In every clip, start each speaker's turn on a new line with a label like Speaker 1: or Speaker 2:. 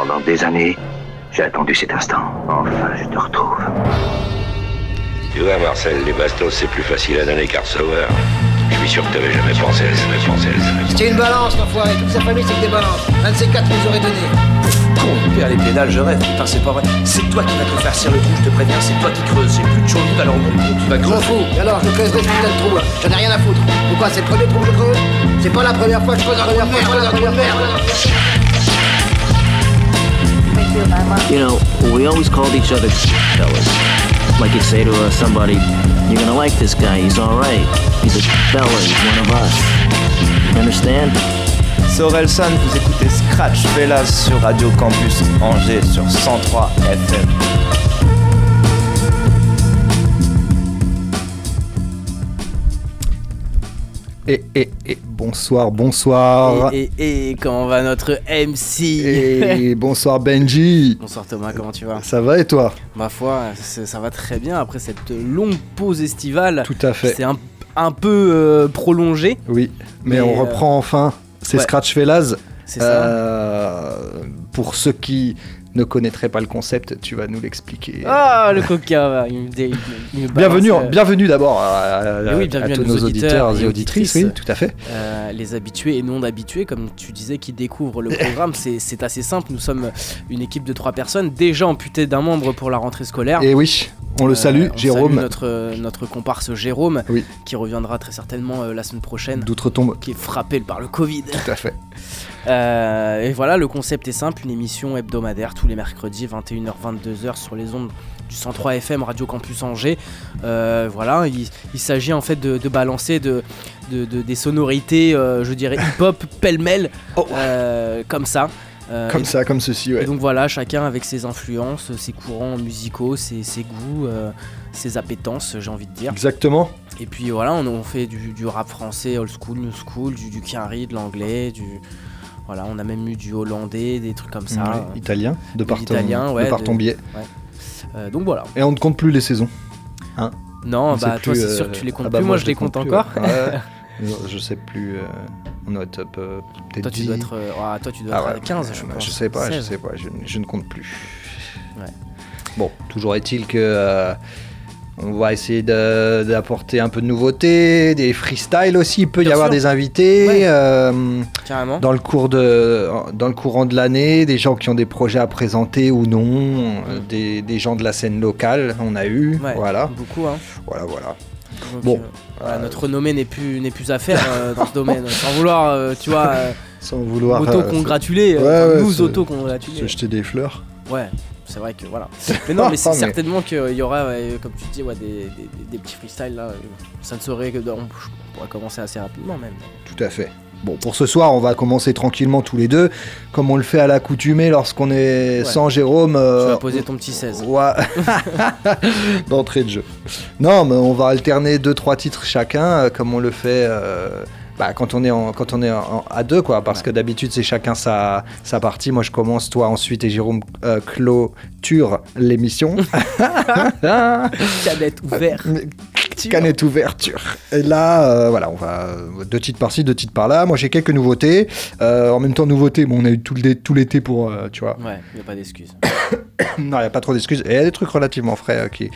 Speaker 1: Pendant des années, j'ai attendu cet instant. Enfin, je te retrouve.
Speaker 2: Tu vois, Marcel, les bastos, c'est plus facile à donner qu'à recevoir. Je suis sûr que t'avais jamais pensé à ça, jamais pensé à ça.
Speaker 3: C'est une balance, l'enfoiré. Toute sa famille, c'est que des balances. Un de ces quatre nous aurait donné.
Speaker 4: Con, père, les pédales, je rêve. Putain, c'est pas vrai. C'est toi qui vas te faire serrer le trou, je te préviens. C'est toi qui creuses. J'ai plus de chaud alors mon con, tu vas creuser.
Speaker 3: fous. Et alors, je creuse des putains de trous, là. J'en ai rien à foutre. Pourquoi? C'est le premier trou que je creuse? C'est pas la première fois que je creuse un trou de merde. je creuse un trou de merde.
Speaker 5: You know, we always called each other fellas. Like you'd say to uh, somebody, you're gonna like this guy, he's alright. He's a fella, he's one of us. You understand?
Speaker 6: C'est Orelsan, vous écoutez Scratch Fellas sur Radio Campus Angers sur 103 FM.
Speaker 7: Et, et, et bonsoir, bonsoir.
Speaker 8: Et, et, et comment va notre MC
Speaker 7: Et bonsoir Benji.
Speaker 8: Bonsoir Thomas, comment tu vas?
Speaker 7: Ça va et toi?
Speaker 8: Ma foi, ça va très bien après cette longue pause estivale.
Speaker 7: Tout à fait.
Speaker 8: C'est un, un peu euh, prolongé,
Speaker 7: Oui, mais,
Speaker 8: Mais,
Speaker 7: on
Speaker 8: euh,
Speaker 7: reprend enfin. C'est
Speaker 8: ouais.
Speaker 7: Scratch Fellas.
Speaker 8: c'est ça
Speaker 7: Euh, pour ceux qui ne connaîtraient pas le concept, tu vas nous l'expliquer.
Speaker 8: Ah, le coca, va, il me dé- il me
Speaker 7: bienvenue,
Speaker 8: balance, euh,
Speaker 7: bienvenue d'abord à, à-
Speaker 8: oui,
Speaker 7: à
Speaker 8: bienvenue à
Speaker 7: tous
Speaker 8: nos auditeurs et
Speaker 7: auditrices. Oui, tout à fait.
Speaker 8: euh, les habitués et non habitués, comme tu disais, qui découvrent le programme. C'est c'est assez simple. Nous sommes une équipe de trois personnes, déjà amputées d'un membre pour la rentrée scolaire.
Speaker 7: Et oui, on le
Speaker 8: Euh,
Speaker 7: salue,
Speaker 8: on
Speaker 7: Jérôme.
Speaker 8: salue notre, notre comparse Jérôme,
Speaker 7: Oui.
Speaker 8: qui reviendra très certainement euh, la semaine prochaine,
Speaker 7: D'outre-tombe.
Speaker 8: qui est frappé par le Covid.
Speaker 7: Tout à fait.
Speaker 8: Euh, et voilà, le concept est simple, une émission hebdomadaire tous les mercredis, 21h-22h sur les ondes du 103 FM Radio Campus Angers. Euh, voilà, il, il s'agit en fait de, de balancer de, de- de- des sonorités, euh, je dirais hip-hop, pêle-mêle,
Speaker 7: Oh.
Speaker 8: comme ça.
Speaker 7: Comme
Speaker 8: et-
Speaker 7: ça, comme ceci,
Speaker 8: et
Speaker 7: ouais.
Speaker 8: donc voilà, chacun avec ses influences, ses courants musicaux, ses, ses goûts, ses appétences, j'ai envie de dire.
Speaker 7: Exactement.
Speaker 8: Et puis voilà, on, on fait du, du rap français, old school, new school, du, du de l'anglais, du. Voilà, on a même eu du hollandais, des trucs comme ça.
Speaker 7: Ouais, Italien, de par ton,
Speaker 8: ouais,
Speaker 7: de par
Speaker 8: de-
Speaker 7: ton biais.
Speaker 8: Euh, donc voilà.
Speaker 7: Et on ne compte plus les saisons.
Speaker 8: Non,
Speaker 7: On
Speaker 8: bah toi c'est sûr
Speaker 7: euh,
Speaker 8: que tu les comptes
Speaker 7: ah bah
Speaker 8: plus, moi je les compte
Speaker 7: plus,
Speaker 8: encore.
Speaker 7: Non, je sais plus. euh, on doit être euh, peut-être
Speaker 8: toi tu
Speaker 7: 10.
Speaker 8: dois être, euh, ah, toi, tu dois
Speaker 7: Ah
Speaker 8: être à
Speaker 7: ouais,
Speaker 8: 15,
Speaker 7: euh,
Speaker 8: je
Speaker 7: bah,
Speaker 8: pense.
Speaker 7: Je sais pas, je
Speaker 8: 16.
Speaker 7: sais pas, je, je ne compte plus. Bon, toujours est-il que euh, on va essayer d'apporter un peu de nouveauté, des freestyles aussi. Il peut y avoir des invités
Speaker 8: Ouais.
Speaker 7: euh,
Speaker 8: Carrément.
Speaker 7: dans le cours de, dans le courant de l'année, des gens qui ont des projets à présenter ou non, euh, des, des gens de la scène locale. On a eu,
Speaker 8: Ouais,
Speaker 7: voilà,
Speaker 8: Beaucoup, hein.
Speaker 7: voilà, voilà.
Speaker 8: Donc,
Speaker 7: Bon.
Speaker 8: euh, notre renommée n'est plus, n'est plus à faire dans ce domaine. Sans vouloir, tu vois,
Speaker 7: Sans vouloir Ouais,
Speaker 8: euh,
Speaker 7: ouais,
Speaker 8: nous
Speaker 7: c'est- se
Speaker 8: auto-congratuler.
Speaker 7: jeter des fleurs.
Speaker 8: Ouais, c'est vrai que voilà. Mais non, mais c'est certainement qu'il y aura, ouais, comme tu dis, ouais, des, des- des- des petits freestyles là. euh, Ça ne saurait que. On, on pourrait commencer assez rapidement même.
Speaker 7: Tout à fait. Bon, pour ce soir, on va commencer tranquillement tous les deux, comme on le fait à l'accoutumée lorsqu'on est
Speaker 8: Ouais.
Speaker 7: sans Jérôme.
Speaker 8: Tu
Speaker 7: euh,
Speaker 8: vas poser ton petit 16.
Speaker 7: Ouais. D'entrée de jeu. Non, mais on va alterner deux trois titres chacun, euh, comme on le fait euh, bah, quand on est en, quand on est en- à deux, quoi. Parce
Speaker 8: Ouais.
Speaker 7: que d'habitude c'est chacun sa, sa partie. Moi je commence, toi ensuite et Jérôme euh, clôture l'émission.
Speaker 8: Canette ouverte.
Speaker 7: Canette ouverture. Et là, euh, voilà, on va euh, deux titres par-ci, deux titres par-là. Moi j'ai quelques nouveautés. Euh, en même temps nouveautés, bon, on a eu tout l'été pour, euh, tu vois.
Speaker 8: Ouais, y a pas d'excuse.
Speaker 7: Non, il n'y a pas trop d'excuses. Et il y a des trucs relativement frais euh, qui,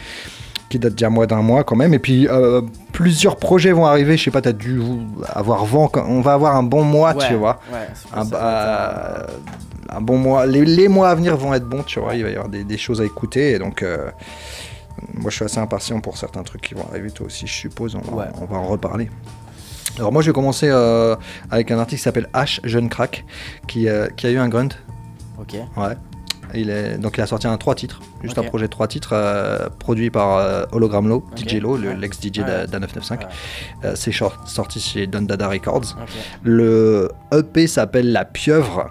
Speaker 7: qui datent d'il y a moins d'un mois quand même. Et puis, euh, plusieurs projets vont arriver. Je sais pas, tu as dû avoir vent. On va avoir un bon mois,
Speaker 8: ouais,
Speaker 7: tu vois.
Speaker 8: Ouais,
Speaker 7: Un, bah, un bon mois. Les, les mois à venir vont être bons, tu vois. Il va y avoir des, des choses à écouter. Et donc, euh, moi, je suis assez impatient pour certains trucs qui vont arriver. Toi aussi, je suppose. On, va-
Speaker 8: Ouais.
Speaker 7: on va en reparler. Alors, moi, je vais commencer euh, avec un artiste qui s'appelle H, Jeune Crack, qui, euh, qui a eu un grunt.
Speaker 8: Ok.
Speaker 7: Ouais. Il est, donc il a sorti un trois titres, juste un projet de trois titres euh, produit par euh, Hologram Low,
Speaker 8: Ok.
Speaker 7: DJ Low, le-
Speaker 8: Ouais.
Speaker 7: l'ex-DJ
Speaker 8: Ouais.
Speaker 7: d'A 995.
Speaker 8: Ouais.
Speaker 7: Euh, c'est sorti chez Don Dada Records. Le EP s'appelle La Pieuvre.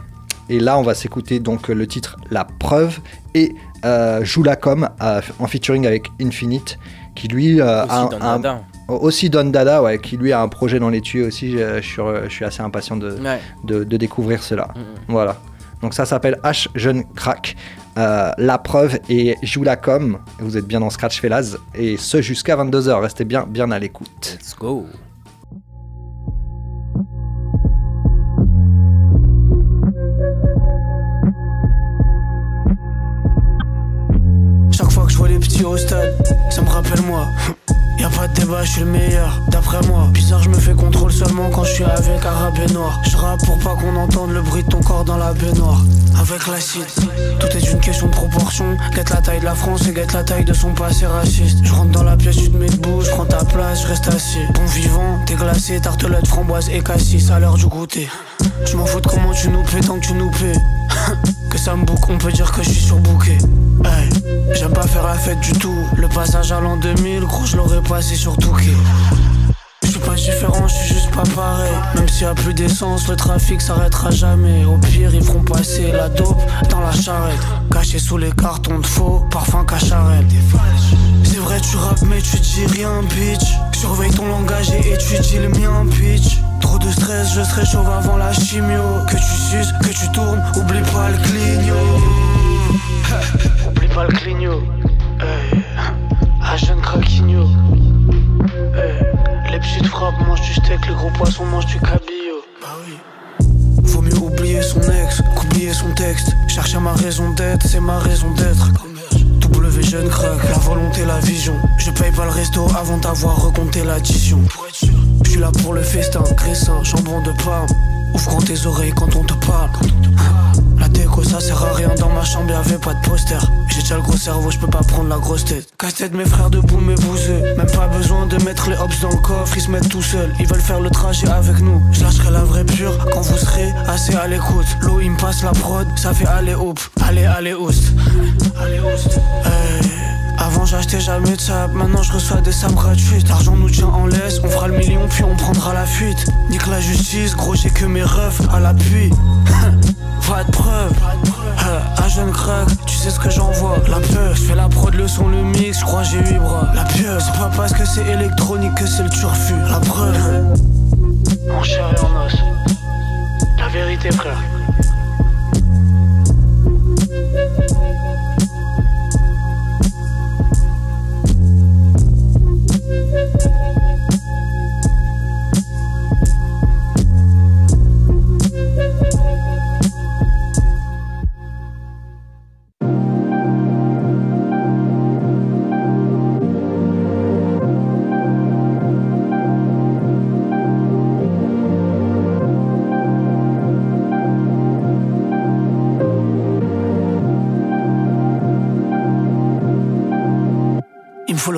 Speaker 7: Et là, on va s'écouter donc le titre La Preuve et euh, Joue la com euh, en featuring avec Infinite, qui lui euh, a
Speaker 8: Don
Speaker 7: un-
Speaker 8: Dada.
Speaker 7: aussi Don Dada, ouais, qui lui a un projet dans les tuyaux aussi. Je, je suis, je suis assez impatient de,
Speaker 8: Ouais.
Speaker 7: de, de découvrir cela.
Speaker 8: Mm, mm.
Speaker 7: Voilà. Donc ça s'appelle H Jeune Crack. Euh, la preuve et joue la com. Vous êtes bien dans Scratch Felaz. Et ce jusqu'à 22h. Restez bien, bien à l'écoute.
Speaker 8: Let's go.
Speaker 9: Chaque fois que je vois les petits au stade, ça me rappelle moi. Y'a pas de débat, je suis le meilleur, d'après moi. Bizarre, je me fais contrôle seulement quand je suis avec arabe et noir. Je pour pas qu'on entende le bruit de ton corps dans la baignoire. Avec l'acide, tout est une question de proportion. Guette la taille de la France et guette la taille de son passé raciste. Je rentre dans la pièce, tu te mets debout, je prends ta place, je reste assis. Bon vivant, t'es glacé, tartelette, framboise et cassis à l'heure du goûter. Je m'en fous de comment tu nous paies tant que tu nous paies. Ça me on peut dire que je suis surbooké. Hey, j'aime pas faire la fête du tout. Le passage à l'an 2000, gros, je l'aurais passé sur Touquet. Je suis pas différent, je suis juste pas pareil. Même s'il y a plus d'essence, le trafic s'arrêtera jamais. Au pire, ils feront passer la dope dans la charrette. Caché sous les cartons de faux, parfum cacharette. Vrai, tu rappes, mais tu dis rien, bitch. Surveille ton langage et étudie le mien, bitch. Trop de stress, je serai chauve avant la chimio. Que tu suces, que tu tournes, oublie pas le clignot. oublie pas le clignot. Hey. Ah, jeune craquigno. Hey. Les petites frappes mangent du steak, les gros poissons mangent du cabillaud. Bah oui. Vaut mieux oublier son ex qu'oublier son texte. Chercher ma raison d'être, c'est ma raison d'être. Jeune crack, la volonté, la vision. Je paye pas le resto avant d'avoir recompté l'addition. Je suis là pour le festin, graissin, jambon de pomme. Ouvre grand tes oreilles quand on te parle. La déco ça sert à rien dans ma chambre y'avait pas de poster. J'ai déjà le gros cerveau je peux pas prendre la grosse tête. Casse-tête mes frères debout mes bouseux. Même pas besoin de mettre les hops dans le coffre Ils se mettent tout seuls. Ils veulent faire le trajet avec nous. Je lâcherai la vraie pure quand vous serez assez à l'écoute. L'eau il me passe la prod ça fait aller hop Allez allez host. Allez host. Hey. Avant j'achetais jamais de sable, maintenant je reçois des sabres gratuites. L'argent nous tient en laisse, on fera le million puis on prendra la fuite. Nique la justice, gros j'ai que mes refs à l'appui. Pas de preuve, un jeune crack, tu sais ce que j'envoie. La peur, je fais la prod, le son, le mix, je crois j'ai huit bras. La pieuvre, c'est pas parce que c'est électronique que c'est le turfu. La preuve, mon cher et en os La vérité frère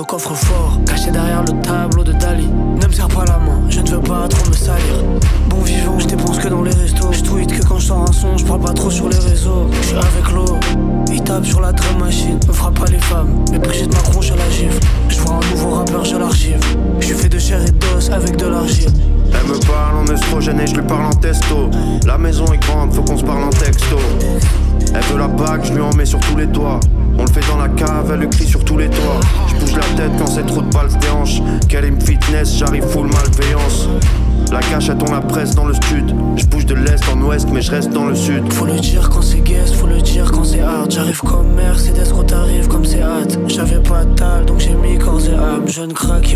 Speaker 9: faut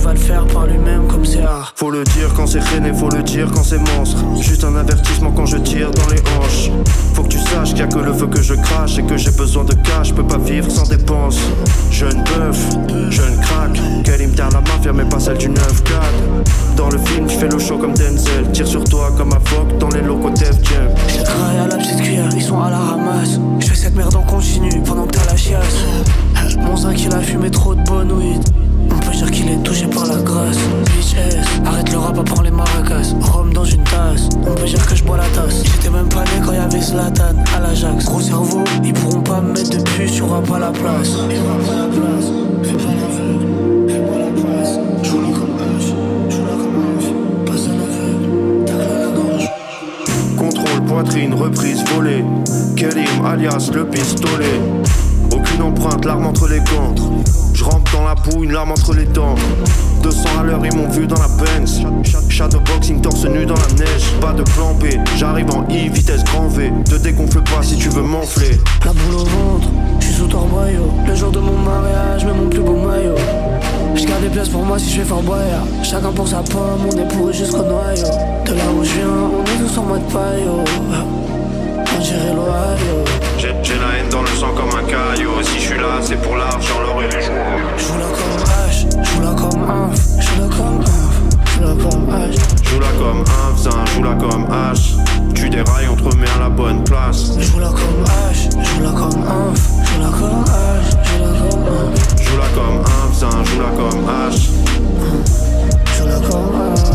Speaker 9: va le faire par lui-même comme c'est hard
Speaker 10: Faut le dire quand c'est rené, faut le dire quand c'est monstre. Juste un avertissement quand je tire dans les hanches. Faut que tu saches qu'il y a que le feu que je crache Et que j'ai besoin de cash, je peux pas vivre sans dépense Jeune bœuf, jeune crack. Quelle me la mafia mais pas celle du 9-4 Dans le film je fais le show comme Denzel. Tire sur toi comme un phoque dans les locaux Def Jam.
Speaker 9: Je travaille à la petite cuillère, ils sont à la ramasse. Je fais cette merde en continu pendant que t'as la chiasse. Mon zinc il a fumé trop de bonne weed on peut dire qu'il est touché par la grâce. Bitch arrête le rap, apprends les maracas. Rome dans une tasse, on peut dire que je bois la tasse. J'étais même pas né quand y'avait Zlatan à l'Ajax. Gros cerveau, ils pourront pas me mettre de puce, place. Pas la place, pas la place. Comme
Speaker 10: poitrine, reprise volée. Kelim alias le pistolet. Aucune empreinte, l'arme entre les gants. Dans la boue, une larme entre les dents. 200 à l'heure, ils m'ont vu dans la Benz. Shadowboxing, torse nu dans la neige. Pas de plan B, j'arrive en I, vitesse grand V. Te dégonfle pas si tu veux m'enfler.
Speaker 9: La boule au ventre, je suis sous torboyau. Le jour de mon mariage, mets mon plus beau maillot. Je garde des places pour moi si je fais fort boire. Chacun pour sa pomme, on est pourri jusqu'au noyau. De là où je viens, on est tous en mode paillot. On dirait l'Ohio.
Speaker 10: J'ai la haine dans le sang comme un caillou. Si je suis là, c'est pour l'argent, l'or et les joints.
Speaker 9: Joue la comme H, joue la comme un, joue la comme un, joue la comme H.
Speaker 10: Joue la comme zin, joue la comme H. Tu dérailles, on te remet à la bonne place.
Speaker 9: Joue la comme H, joue la comme un, joue la comme H, joue la comme un.
Speaker 10: Joue la comme un, zin, joue la comme H.
Speaker 9: Joue la comme H.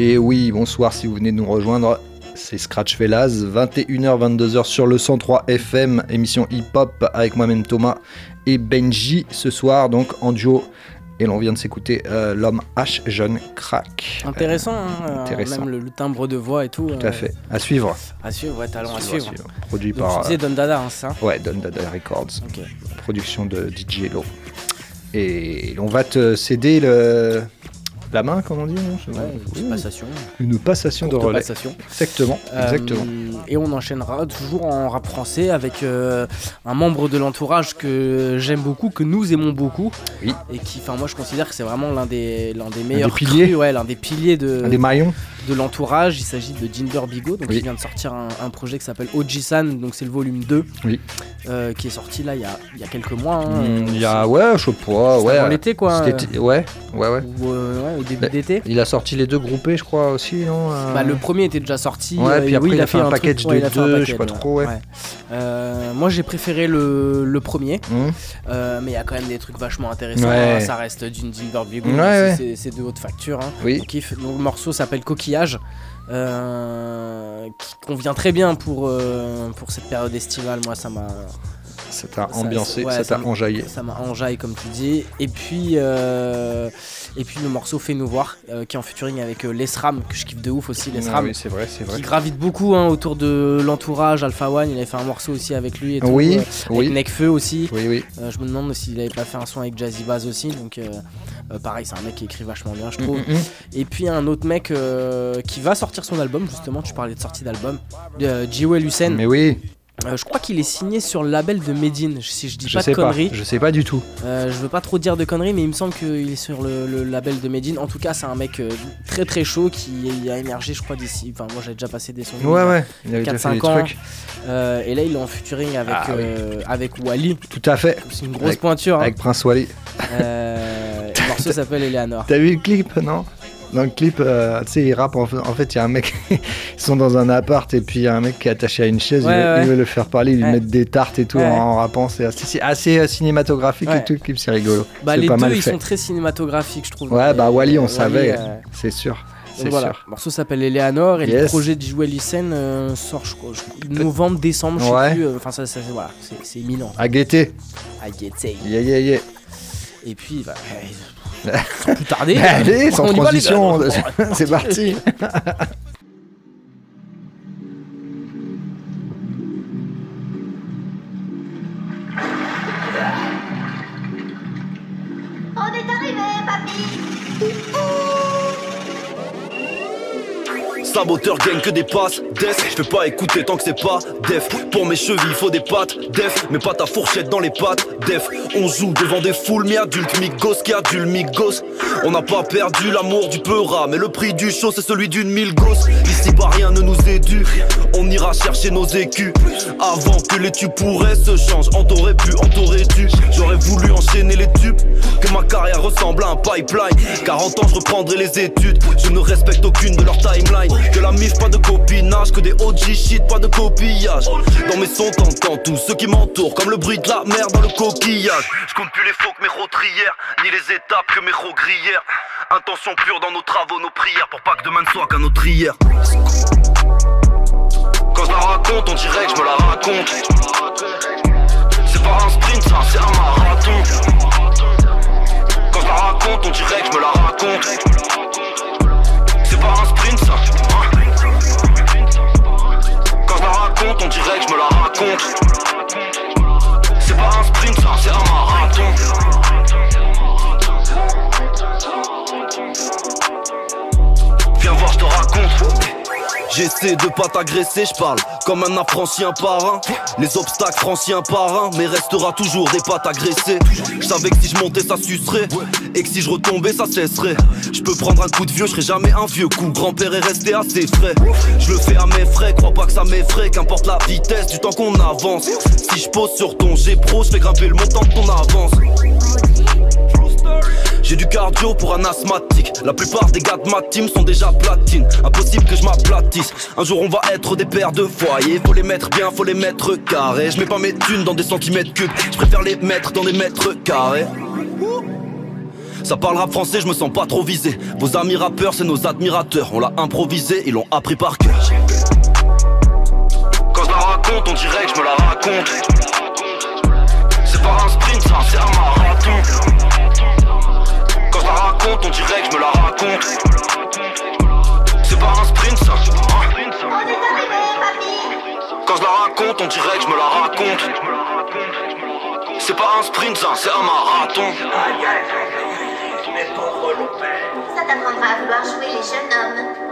Speaker 7: Et oui, bonsoir si vous venez de nous rejoindre. C'est Scratch Fellas, 21h, 22h sur le 103 FM, émission hip-hop avec moi-même Thomas et Benji ce soir, donc en duo. Et l'on vient de s'écouter euh, l'homme H, jeune crack.
Speaker 8: Intéressant, hein, euh,
Speaker 7: intéressant.
Speaker 8: même le, le timbre de voix et tout.
Speaker 7: Tout à fait. À suivre.
Speaker 8: À suivre, ouais, talent à
Speaker 7: Suivre,
Speaker 8: suivre.
Speaker 7: à suivre. Produit
Speaker 8: Donc,
Speaker 7: par.
Speaker 8: tu disais
Speaker 7: euh,
Speaker 8: Don Dada, hein, ça?
Speaker 7: Ouais, Don Dada Records. Production de DJ Lo. Et on va te céder le... la main, comme on dit non.
Speaker 8: Ouais, une passation.
Speaker 7: Une passation de relais.
Speaker 8: passation.
Speaker 7: Exactement,
Speaker 8: Euh,
Speaker 7: exactement.
Speaker 8: et on enchaînera toujours en rap français avec euh, un membre de l'entourage que j'aime beaucoup, que nous aimons beaucoup.
Speaker 7: Oui.
Speaker 8: Et qui, enfin, moi je considère que c'est vraiment l'un des, l'un des meilleurs
Speaker 7: piliers.
Speaker 8: crus, ouais, l'un des piliers de,
Speaker 7: Un des maillons
Speaker 8: de l'entourage. Il s'agit de Jinder Bigo, donc
Speaker 7: Oui.
Speaker 8: il vient de sortir un, un projet qui s'appelle Oji-san, donc c'est le volume 2,
Speaker 7: Oui.
Speaker 8: euh, qui est sorti là il y a, il y a quelques mois. hein.
Speaker 7: Hmm, Il y a, ouais, je sais pas, ouais.
Speaker 8: l'été, quoi.
Speaker 7: Ouais, ouais, ouais.
Speaker 8: Ou, ouais, au début
Speaker 7: Bah,
Speaker 8: d'été.
Speaker 7: Il a sorti les deux groupés, je crois aussi, non euh,
Speaker 8: Bah, le premier était déjà sorti.
Speaker 7: Ouais, puis après,
Speaker 8: oui,
Speaker 7: il a fait un package de deux, je sais pas trop, ouais.
Speaker 8: Euh, moi, j'ai préféré le, le premier,
Speaker 7: Hum.
Speaker 8: euh, mais il y a quand même des trucs vachement intéressants. Hein, Ça reste d'une
Speaker 7: ouais.
Speaker 8: c'est- de haute facture. hein.
Speaker 7: Oui.
Speaker 8: Kiffe. Donc, le morceau s'appelle Coquillage. qui convient très bien pour, pour cette période estivale. Moi, ça m'a.
Speaker 7: Ça t'a
Speaker 8: ça-
Speaker 7: ambiancé,
Speaker 8: ouais,
Speaker 7: ça t'a enjaillé.
Speaker 8: Ça m'a enjaillé, comme tu dis. Et puis, euh, et puis le morceau Fait nous voir, euh, qui est en featuring avec euh, Lesram, que je kiffe de ouf aussi.
Speaker 7: Ah
Speaker 8: Lesram,
Speaker 7: oui, c'est vrai, c'est vrai.
Speaker 8: qui gravite beaucoup hein, autour de l'entourage Alpha One. Il avait fait un morceau aussi avec lui et tout.
Speaker 7: Oui,
Speaker 8: euh,
Speaker 7: oui.
Speaker 8: Avec aussi.
Speaker 7: Oui, oui.
Speaker 8: Je me demande s'il avait pas fait un son avec Jazzy Bass aussi. Donc, pareil, c'est un mec qui écrit vachement bien, je trouve.
Speaker 7: Mm, mm, mm.
Speaker 8: Et puis un autre mec qui va sortir son album, justement. Tu parlais de sortie d'album. Euh, Jewel Hussein.
Speaker 7: Mais oui,
Speaker 8: Euh, je crois qu'il est signé sur le label de Medine, si je dis
Speaker 7: je
Speaker 8: pas
Speaker 7: sais
Speaker 8: de
Speaker 7: pas.
Speaker 8: conneries.
Speaker 7: Je sais pas du tout.
Speaker 8: Euh, je veux pas trop dire de conneries, mais il me semble qu'il est sur le, le label de Medine. En tout cas, c'est un mec euh, très très chaud qui a émergé, je crois, d'ici. Enfin, moi j'avais déjà passé des sons.
Speaker 7: Ouais, ouais. Il avait déjà fait
Speaker 8: 4-5
Speaker 7: des
Speaker 8: ans.
Speaker 7: trucs.
Speaker 8: Euh, et là, il est en featuring avec,
Speaker 7: Ah, oui.
Speaker 8: avec Wally.
Speaker 7: Tout à fait.
Speaker 8: C'est une grosse
Speaker 7: Avec-
Speaker 8: pointure. hein.
Speaker 7: Avec Prince Wally.
Speaker 8: Le morceau s'appelle Eleanor.
Speaker 7: T'as vu le clip, non? Dans le clip, euh, tu sais, ils rappent. En fait, il y a un mec. ils sont dans un appart et puis il y a un mec qui est attaché à une chaise.
Speaker 8: Ouais,
Speaker 7: il, veut,
Speaker 8: ouais.
Speaker 7: il veut le faire parler, il lui
Speaker 8: Ouais.
Speaker 7: met des tartes et tout en, rappant. C'est assez, euh, cinématographique et tout. Le clip, c'est rigolo.
Speaker 8: Bah, les
Speaker 7: pas
Speaker 8: deux,
Speaker 7: mal
Speaker 8: ils
Speaker 7: fait.
Speaker 8: sont très cinématographiques, je trouve.
Speaker 7: Ouais, bah Wally, on savait.
Speaker 8: euh,
Speaker 7: C'est sûr.
Speaker 8: donc
Speaker 7: C'est
Speaker 8: voilà,
Speaker 7: sûr.
Speaker 8: le morceau s'appelle Eleanor et le projet de Hussein euh, sort je crois, novembre, décembre, je
Speaker 7: Ouais.
Speaker 8: sais plus. euh, Enfin, ça, ça, c'est- voilà, c'est imminent.
Speaker 7: À guetter.
Speaker 8: Get it.
Speaker 7: Yeah, yeah, yeah.
Speaker 8: Et puis, bah, plus tarder.
Speaker 7: Allez, sans transition. c'est parti.
Speaker 11: Saboteur gagne que des passes, def Je fais pas écouter tant que c'est pas def. Pour mes chevilles faut des pattes, def. Mais pas ta fourchette dans les pattes, def. On joue devant des foules mi-adultes, mi-gosses qui adulent, mi-gosses On n'a pas perdu l'amour du peura Mais le prix du show c'est celui d'une mille gosses Ici bas rien ne nous est dû On ira chercher nos écus. Avant que les tubes pourraient se changer On t'aurait pu, on t'aurait dû. J'aurais voulu enchaîner les tubes. Que ma carrière ressemble à un pipeline. 40 ans je reprendrai les études. Je ne respecte aucune de leurs timelines Que la mif pas de copinage Que des OG shit pas de copillage Dans mes sons t'entends tous ceux qui m'entourent Comme le bruit de la mer dans le coquillage. Je compte plus les faux que mes rotrières Ni les étapes que mes grillères Intention pure dans nos travaux, nos prières Pour pas que demain ne soit qu'un autre hier. Quand je la raconte on dirait que je me la raconte. C'est pas un sprint ça c'est un marathon. Quand je la raconte on dirait que je me la raconte De pas t'agresser, je parle comme un affrancien parrain. Les obstacles franciens par un, mais restera toujours des pattes agressées. Je que si je montais, ça sucerait. Et que si je retombais, ça cesserait. Je peux prendre un coup de vieux, je serai jamais un vieux coup. Grand-père est resté assez frais. Je le fais à mes frais, crois pas que ça m'effraie. Qu'importe la vitesse du temps qu'on avance. Si je pose sur ton G Pro, je fais grimper le montant de ton avance. J'ai du cardio pour un asthmatique. La plupart des gars de ma team sont déjà platine. Impossible que je m'aplatisse. Un jour on va être des pères de foyer. Faut les mettre bien, faut les mettre carrés. Je mets pas mes thunes dans des centimètres cubes. Je préfère les mettre dans des mètres carrés. Ça parlera français, je me sens pas trop visé. Vos amis rappeurs, c'est nos admirateurs. On l'a improvisé, ils l'ont appris par cœur. Quand je la raconte, on dirait que je me la raconte. C'est pas un sprint, c'est un marathon on dirait que je me la raconte. C'est pas un sprint ça. Quand je la raconte, on dirait que je me la raconte. C'est pas un sprint ça, c'est un marathon.
Speaker 12: Ça t'apprendra à vouloir jouer les jeunes hommes.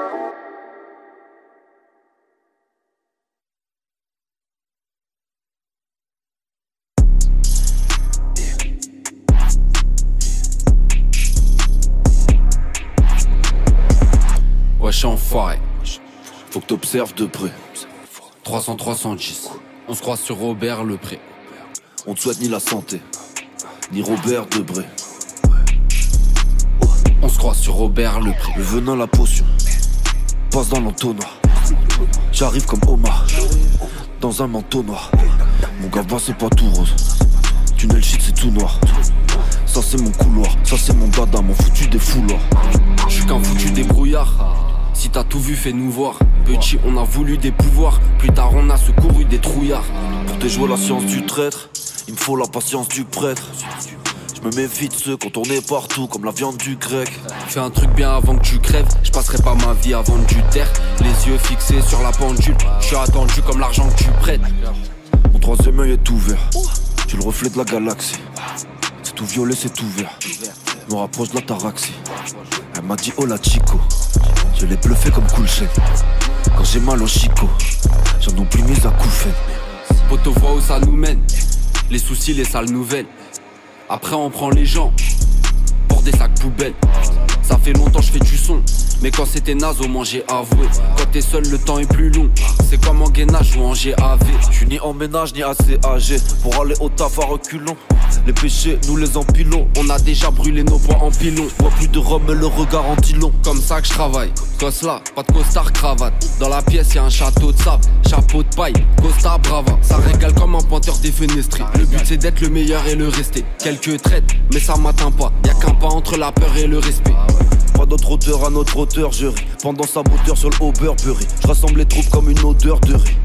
Speaker 13: Wesh enfoiré, faut que t'observes de près. 300 310, on se croise sur Robert le Pré.
Speaker 11: On te souhaite ni la santé, ni Robert Debré.
Speaker 13: On se croise sur Robert le Pré.
Speaker 11: Le venin, la potion, passe dans l'entonnoir. J'arrive comme Omar, dans un manteau noir. Mon gars, c'est pas tout rose. Tunnel shit, c'est tout noir. Ça c'est mon couloir, ça c'est mon dada, mon foutu des foulards.
Speaker 13: Je suis qu'un foutu débrouillard. Si t'as tout vu, fais-nous voir. Petit, on a voulu des pouvoirs. Plus tard, on a secouru des trouillards.
Speaker 11: Pour déjouer la science du traître, il me faut la patience du prêtre. Je me méfie de ceux qu'on tournait partout comme la viande du grec.
Speaker 13: Fais un truc bien avant que tu crèves. Je passerai pas ma vie avant du terre. Les yeux fixés sur la pendule. Je suis attendu comme l'argent que tu prêtes.
Speaker 11: Mon troisième œil est ouvert. Tu le reflet de la galaxie. C'est tout violet, c'est tout vert. Je me rapproche de la taraxie. Elle m'a dit oh la chico. Je l'ai bluffé comme cool Quand j'ai mal au chico, j'en oublie mes acouphènes.
Speaker 13: Poto voit où ça nous mène. Les soucis, les sales nouvelles. Après, on prend les gens pour des sacs poubelles. Ça fait longtemps je fais du son. Mais quand c'était naze, au moins j'ai avoué. Quand t'es seul, le temps est plus long. C'est comme en gainage ou en GAV.
Speaker 11: Je suis ni en ménage ni assez âgé pour aller au taf à reculons. Les péchés, nous les empilons.
Speaker 13: On a déjà brûlé nos poids en pilon.
Speaker 11: Vois plus de rhum, le regard en long.
Speaker 13: Comme ça que je travaille. là, pas de costard cravate. Dans la pièce, y a un château de sable, chapeau de paille, costard brava. Ça régale comme un pointeur des fenestrés. Le but c'est d'être le meilleur et le rester. Quelques traites, mais ça m'atteint pas. Y a qu'un pas entre la peur et le respect.
Speaker 11: Pas d'autre hauteur à notre hauteur, je ris. Pendant sa bouteur sur le Overbury. Je rassemble les troupes comme une odeur de riz.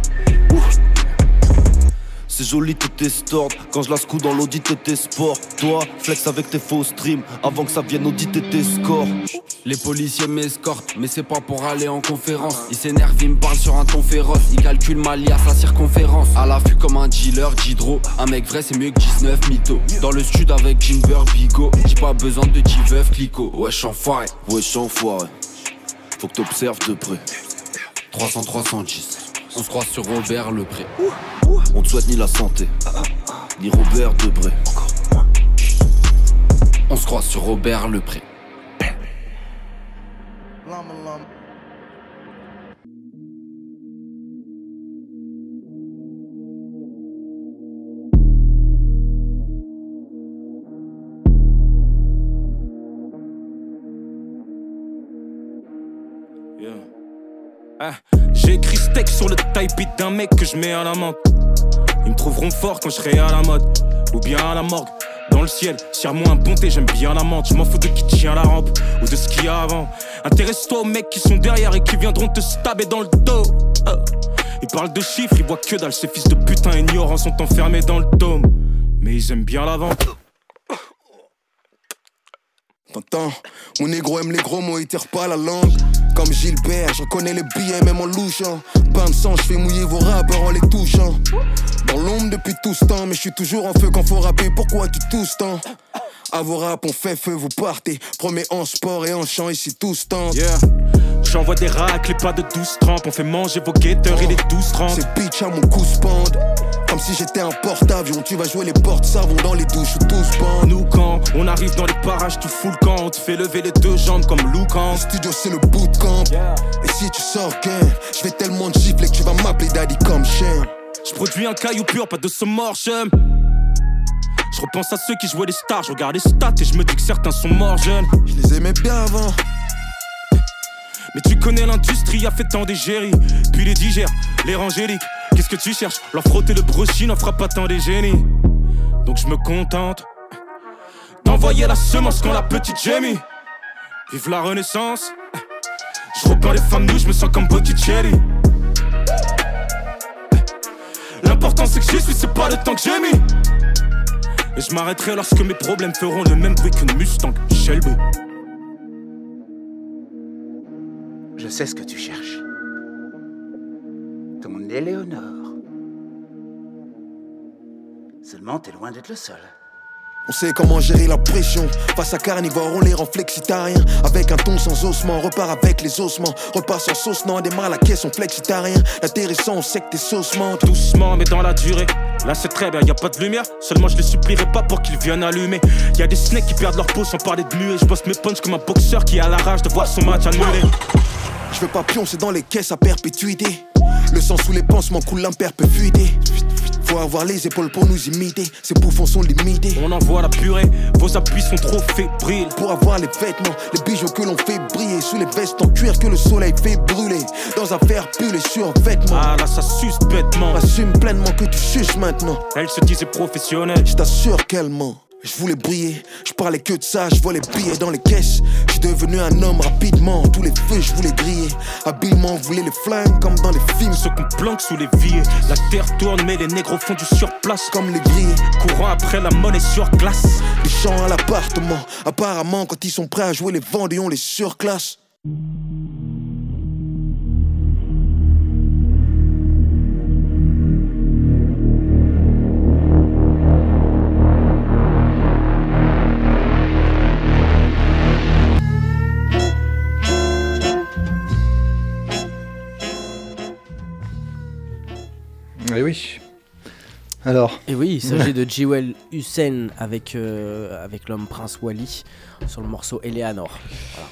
Speaker 11: C'est joli, tout est Quand je la secoue dans l'audit, t'es sport. Toi, flex avec tes faux streams. Avant que ça vienne auditer tes scores.
Speaker 13: Les policiers m'escortent, mais c'est pas pour aller en conférence. Ils s'énervent, ils me parlent sur un ton féroce. Ils calculent ma à sa circonférence. À l'affût comme un dealer, d'hydro. Un mec vrai, c'est mieux que 19 mythos. Dans le sud avec Jimber, Bigot. J'ai pas besoin de G-Veuf, Clico. Wesh, enfoiré.
Speaker 11: Wesh, enfoiré. Faut que t'observes de près.
Speaker 13: 300, 310. On se croise sur Robert le Pré.
Speaker 11: On te souhaite ni la santé, ni Robert Debré.
Speaker 13: On se croise sur Robert le Pré.
Speaker 14: Ah, j'ai écrit sur le type d'un mec que je mets à la menthe. Ils me trouveront fort quand je serai à la mode, ou bien à la morgue. Dans le ciel, serre-moi un bonté, j'aime bien la menthe. Je m'en fous de qui tient la rampe ou de ce qu'il y a avant. Intéresse-toi aux mecs qui sont derrière et qui viendront te stabber dans le dos. Ah. Ils parlent de chiffres, ils voient que dalle. Ces fils de putain ignorants sont enfermés dans le dôme. Mais ils aiment bien la vente.
Speaker 15: T'entends? Mon négro aime les gros mots, il tire pas la langue. Comme Gilbert, je connais les billets même en louchant. Pain de sang, je fais mouiller vos rappeurs en les touchant. Dans l'ombre depuis tout ce temps, mais je suis toujours en feu quand faut rapper. Pourquoi tu tousses tant? À vos rap, on fait feu, vous partez. Promets en sport et en chant ici tout ce temps.
Speaker 14: Yeah.
Speaker 16: j'envoie des racks, et pas de 12 trempes. On fait manger vos guetteurs et les 12 trempes.
Speaker 15: C'est bitch à mon cou bande Comme si j'étais un porte-avions. Tu vas jouer les portes savons dans les douches ou tous bandes.
Speaker 16: Nous, quand on arrive dans les parages, tu fous le camp. On te fait lever les deux jambes comme Loukan.
Speaker 15: Le studio, c'est le bootcamp. Et si tu sors gain, je vais tellement de gifler que tu vas m'appeler daddy comme chien.
Speaker 16: Je produis un caillou pur, pas de mort, j'aime. Je repense à ceux qui jouaient les stars, je regarde les stats et je me dis que certains sont morts jeunes.
Speaker 15: Je les aimais bien avant.
Speaker 16: Mais tu connais l'industrie, a fait tant d'égéries. Puis les digères, les rangéliques. Qu'est-ce que tu cherches? Leur frotter le brochet n'en fera pas tant des génies. Donc je me contente d'envoyer la semence quand la petite Jamie. Vive la renaissance. Je repeins les femmes nues, je me sens comme Botticelli. L'important c'est que j'y suis, c'est pas le temps que j'ai mis. Et je m'arrêterai lorsque mes problèmes feront le même bruit qu'une Mustang Shelby.
Speaker 17: Je sais ce que tu cherches. Ton Éléonore. Seulement, t'es loin d'être le seul.
Speaker 15: On sait comment gérer la pression. Face à carnivore, on les rend flexitarien Avec un ton sans ossements, repart avec les ossements. Repart sans sauce, non, démarre la caisse, on flexitarien. L'intéressant, on sait que t'es saucement.
Speaker 16: Doucement, mais dans la durée. Là, c'est très bien, y a pas de lumière. Seulement, je les supplierai pas pour qu'ils viennent allumer. Y a des snakes qui perdent leur peau sans parler de muet. Je bosse mes punches comme un boxeur qui a la rage de voir son match annulé.
Speaker 15: Je veux pas pioncer dans les caisses à perpétuité. Le sang sous les pansements coule l'imperpétuité. Faut avoir les épaules pour nous imiter, ces bouffons sont limités.
Speaker 16: On envoie la purée, vos appuis sont trop fébriles.
Speaker 15: Pour avoir les vêtements, les bijoux que l'on fait briller, sous les vestes en cuir que le soleil fait brûler. Dans un verre pull et sur vêtements.
Speaker 16: Ah là, ça suce bêtement.
Speaker 15: Assume pleinement que tu suces maintenant.
Speaker 16: Elle se disait professionnelle.
Speaker 15: Je t'assure qu'elle ment. Je voulais briller, je parlais que de ça, je vois les billets dans les caisses. Je suis devenu un homme rapidement, tous les feux je voulais griller. Habilement, voulait les flingues comme dans les films.
Speaker 16: Ceux qu'on planque sous les vies, la terre tourne, mais les négros font du surplace.
Speaker 15: Comme les grillés,
Speaker 16: courant après la monnaie sur glace.
Speaker 15: Les chants à l'appartement, apparemment, quand ils sont prêts à jouer les vendés, on les surclasse.
Speaker 7: Oui. Alors.
Speaker 8: Et oui, il s'agit de Jewel Hussein avec, euh, avec l'homme Prince Wally sur le morceau Eleanor. Voilà.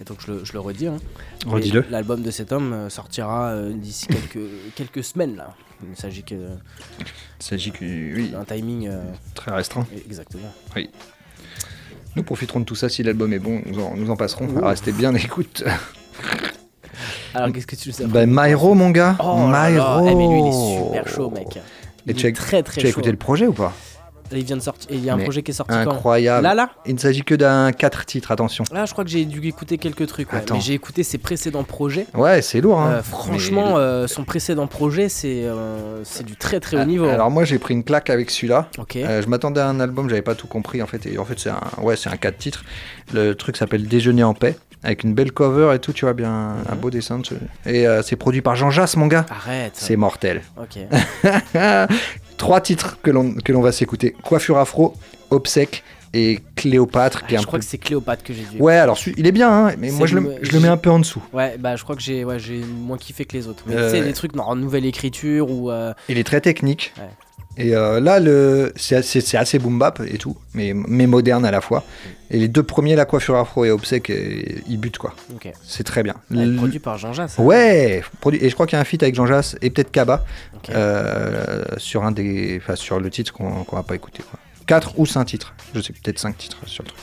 Speaker 8: Et donc je le, je le redis. Hein.
Speaker 7: Redis-le.
Speaker 8: L'album de cet homme euh, sortira euh, d'ici quelques, quelques semaines là. Il s'agit que.
Speaker 7: Il s'agit que oui.
Speaker 8: d'un timing
Speaker 7: très restreint.
Speaker 8: Exactement.
Speaker 7: Oui. Nous profiterons de tout ça si l'album est bon, nous en, nous en passerons. Restez bien écoute.
Speaker 8: Alors qu'est-ce que tu sais
Speaker 7: Bah Myro mon gars.
Speaker 8: Oh
Speaker 7: Myro.
Speaker 8: Eh, mais lui il est super chaud mec.
Speaker 7: Et
Speaker 8: Il
Speaker 7: tu
Speaker 8: est
Speaker 7: as,
Speaker 8: très très
Speaker 7: tu as écouté le projet ou pas
Speaker 8: Il vient de sortir. Il y a un
Speaker 7: Mais
Speaker 8: projet qui est sorti quand
Speaker 7: Incroyable.
Speaker 8: Là là.
Speaker 7: Il ne s'agit que d'un 4 titres, attention.
Speaker 8: Là, je crois que j'ai dû écouter quelques trucs. ouais. Mais j'ai écouté ses précédents projets.
Speaker 7: Ouais, c'est lourd. Hein.
Speaker 8: Euh, franchement,
Speaker 7: Mais-
Speaker 8: euh, son précédent projet, c'est euh, c'est du très très haut
Speaker 7: Ah,
Speaker 8: niveau.
Speaker 7: Alors moi j'ai pris une claque avec celui-là.
Speaker 8: Ok.
Speaker 7: Je m'attendais à un album, j'avais pas tout compris en fait. Et en fait c'est un, ouais, c'est un 4 titres. Le truc s'appelle Déjeuner en paix. Avec une belle cover et tout, tu vois bien, un beau dessin. dessus. Et euh, c'est produit par Jean Jass, mon gars.
Speaker 8: Arrête.
Speaker 7: C'est mortel.
Speaker 8: Ok.
Speaker 7: Trois titres que l'on va s'écouter Coiffure afro, Obsèque et Cléopâtre. qui est
Speaker 8: Ah,
Speaker 7: un
Speaker 8: je crois
Speaker 7: peu-
Speaker 8: que c'est Cléopâtre que j'ai vu.
Speaker 7: Ouais, alors il est bien, hein, mais moi je le, je le mets un peu en dessous.
Speaker 8: Ouais, bah je crois que j'ai ouais, moins kiffé que les autres. Mais
Speaker 7: Euh,
Speaker 8: tu sais, des trucs non, en nouvelle écriture ou. euh,
Speaker 7: Il est très technique.
Speaker 8: Ouais.
Speaker 7: Et euh, là, le, c'est, assez, c'est assez boom bap et tout, mais, mais moderne à la fois. Et les deux premiers, la coiffure afro et obsèque, ils butent quoi. C'est très bien.
Speaker 8: ouais,
Speaker 7: L-
Speaker 8: produit par Jean Jass.
Speaker 7: Ouais, produit- et je crois qu'il y a un feat avec Jean Jass et peut-être Kaba euh, sur un des, enfin, sur le titre qu'on qu'on va pas écouter. Quoi. 4 ou 5 titres, je sais peut-être 5 titres sur le truc.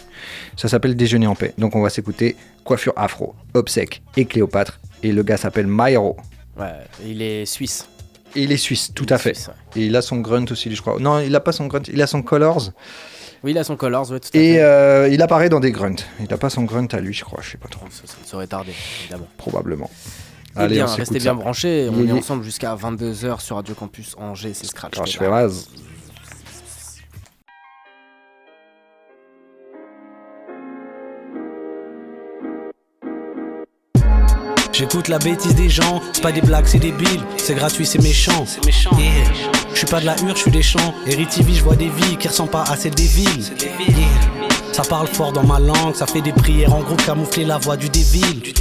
Speaker 7: Ça s'appelle Déjeuner en paix. Donc on va s'écouter coiffure afro, obsèque et Cléopâtre. Et le gars s'appelle Myro.
Speaker 8: Ouais, il est suisse.
Speaker 7: Et il est suisse, tout à fait.
Speaker 8: suisse, ouais.
Speaker 7: Et il a son grunt aussi, je crois. Non, il a pas son grunt, il a son colors.
Speaker 8: Oui, il a son Colors, ouais, tout à
Speaker 7: Et
Speaker 8: fait.
Speaker 7: euh, il apparaît dans des grunts. Il a pas son grunt à lui, je crois, je sais pas trop.
Speaker 8: Ça, ça serait tardé, évidemment.
Speaker 7: Probablement.
Speaker 8: Eh bien,
Speaker 7: on
Speaker 8: restez
Speaker 7: ça.
Speaker 8: bien branchés. On
Speaker 7: Oui,
Speaker 8: est ensemble jusqu'à 22h sur Radio Campus Angers, c'est Scratch.
Speaker 7: Alors,
Speaker 18: J'écoute la bêtise des gens, c'est pas des blagues, c'est débile, c'est gratuit, c'est méchant. Yeah. Je suis pas de la hure, je suis des champs. Héritier, je vois des vies qui ressemblent pas à celles des villes. Yeah. Ça parle fort dans ma langue, ça fait des prières en groupe camoufler la voix du dévil. Du.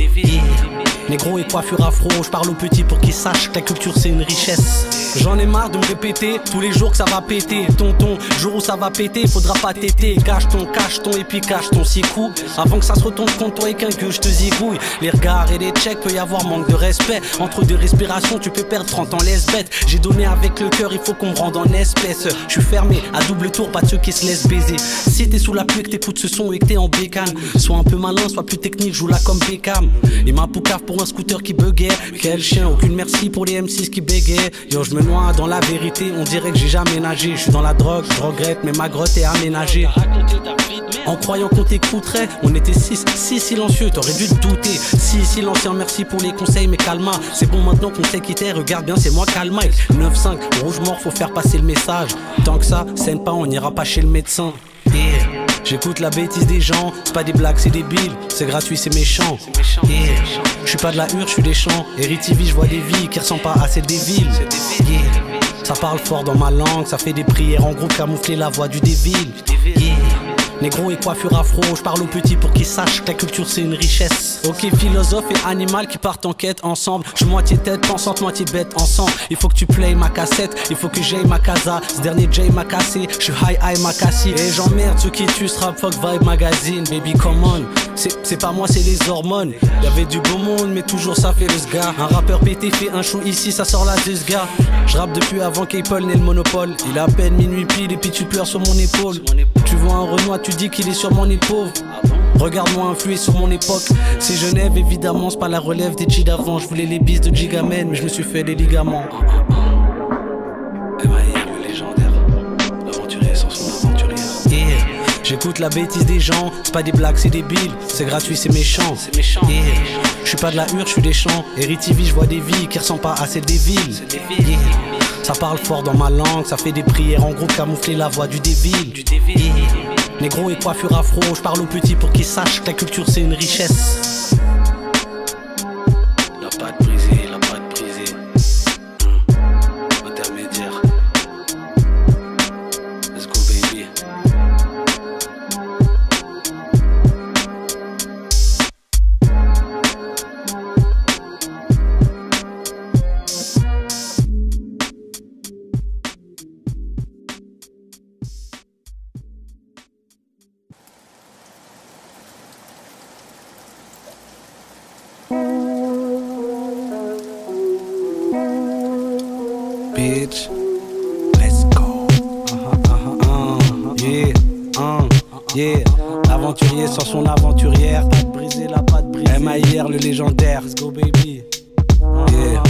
Speaker 18: Négro et coiffure afro, je parle aux petits pour qu'ils sachent que la culture c'est une richesse. J'en ai marre de me répéter tous les jours que ça va péter. Tonton, jour où ça va péter, faudra pas téter. Cache ton, cache ton et puis cache ton six coups. Avant que ça se retourne contre toi et qu'un que je te zigouille. Les regards et les checks, peut y avoir manque de respect. Entre deux respirations, tu peux perdre 30 ans laisse bête. J'ai donné avec le cœur, il faut qu'on me rende en espèce. Je suis fermé à double tour, pas de ceux qui se laissent baiser. Si t'es sous la pluie, que t'écoutes ce son et que t'es en bécane, sois un peu malin, sois plus technique, joue là comme Beckham. Et ma poucave pour un scooter qui buguait. Quel chien, aucune merci pour les M6 qui bégaient. Noie dans la vérité, on dirait que j'ai jamais nagé. Je suis dans la drogue, je regrette, mais ma grotte est aménagée. En croyant qu'on t'écouterait, on était six, si silencieux, t'aurais dû te douter. Si silencieux, merci pour les conseils, mais calma. C'est bon maintenant qu'on sait qui t'es, regarde bien, c'est moi calma. 9-5, rouge mort, faut faire passer le message. Tant que ça, scène pas, on n'ira pas chez le médecin. Yeah. J'écoute la bêtise des gens, c'est pas des blagues, c'est des billes, c'est gratuit, c'est méchant. Yeah. Je suis pas de la hure, je suis des champs. Eritivie, je vois des vies qui ressemblent pas à celles des villes. Yeah. Ça parle fort dans ma langue, ça fait des prières en groupe camoufler la voix du dévil. Yeah. Négro et coiffure afro, je parle aux petits pour qu'ils sachent que la culture c'est une richesse. Ok, philosophe et animal qui partent en quête ensemble. Je moitié tête, pensante, moitié bête ensemble. Il faut que tu playes ma cassette, il faut que j'aille ma casa. Ce dernier Jay m'a cassé, je suis high high ma cassie. Et j'emmerde ceux qui tuent rap fuck vibe magazine, baby come on. C'est pas moi, c'est les hormones. Y'avait du beau monde, mais toujours ça fait le sga. Un rappeur pété fait un show ici, ça sort la gars. Je rappe depuis avant qu'Apple n'ait le monopole. Il a à peine minuit pile et puis tu pleures sur mon épaule. Tu vois un Renoir, tu dis qu'il est sur mon épaule. Regarde-moi influer sur mon époque. C'est Genève, évidemment, c'est pas la relève des G d'avant. Je voulais les bis de Gigamen, mais je me suis fait des ligaments. J'écoute la bêtise des gens, c'est pas des blagues, c'est des billes. C'est gratuit, c'est méchant. C'est méchant. Yeah. Je suis pas de la hure, je suis des champs. Eritivie, je vois des vies qui ressemblent pas à celles des villes. Yeah. Ça parle fort dans ma langue, ça fait des prières en groupe camoufler la voix du. Yeah. Négro et coiffure afro, je parle aux petits pour qu'ils sachent que la culture c'est une richesse. Yeah. L'aventurier sans son aventurière. Pas briser la patte brisée. MIR, le légendaire. Let's go, baby. Yeah.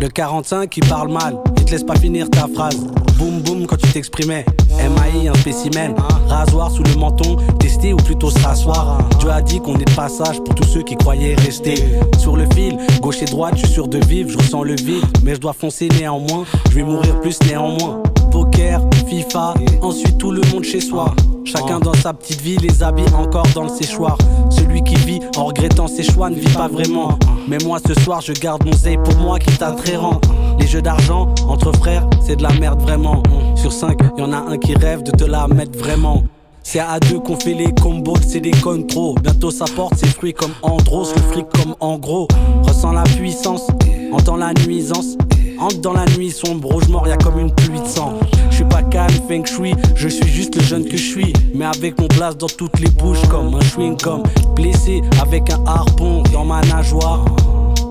Speaker 18: Le 45 qui parle mal, il te laisse pas finir ta phrase. Boum boum quand tu t'exprimais. MAI, un spécimen. Rasoir sous le menton, tester ou plutôt se rasseoir. Dieu a dit qu'on est de passage pour tous ceux qui croyaient rester. Sur le fil, gauche et droite, je suis sûr de vivre, je ressens le vide. Mais je dois foncer néanmoins, je vais mourir plus néanmoins. Poker, FIFA, ensuite tout le monde chez soi. Chacun dans sa petite vie, les habits encore dans le séchoir. Celui qui vit en regrettant ses choix ne vit pas vraiment. Mais moi ce soir, je garde mon zé pour moi qui t'attrairant. Les jeux d'argent entre frères, c'est de la merde vraiment. Sur 5, y en a un qui rêve de te la mettre vraiment. C'est à deux qu'on fait les combos, c'est des contrôles. Bientôt ça porte ses fruits comme Andros, le fric comme en gros. Ressens la puissance, entends la nuisance. Entre dans la nuit sombre, mort, y'a comme une pluie de sang. Je suis pas calme, feng shui, je suis juste le jeune que je suis. Mais avec mon place dans toutes les bouches, comme un chewing gum. Blessé avec un harpon dans ma nageoire.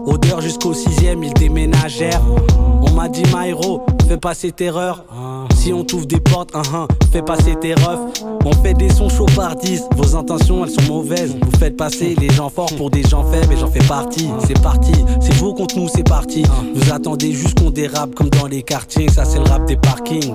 Speaker 18: Odeur jusqu'au sixième, ils déménagèrent. M'a dit Myro, fais pas cette erreur. Si on t'ouvre des portes, uh -huh, fais passer tes refs. On fait des sons chauds par 10, vos intentions elles sont mauvaises. Vous faites passer les gens forts pour des gens faibles et j'en fais partie. C'est parti, c'est vous contre nous, c'est parti. Vous attendez juste qu'on dérape comme dans les quartiers, ça c'est le rap des parkings.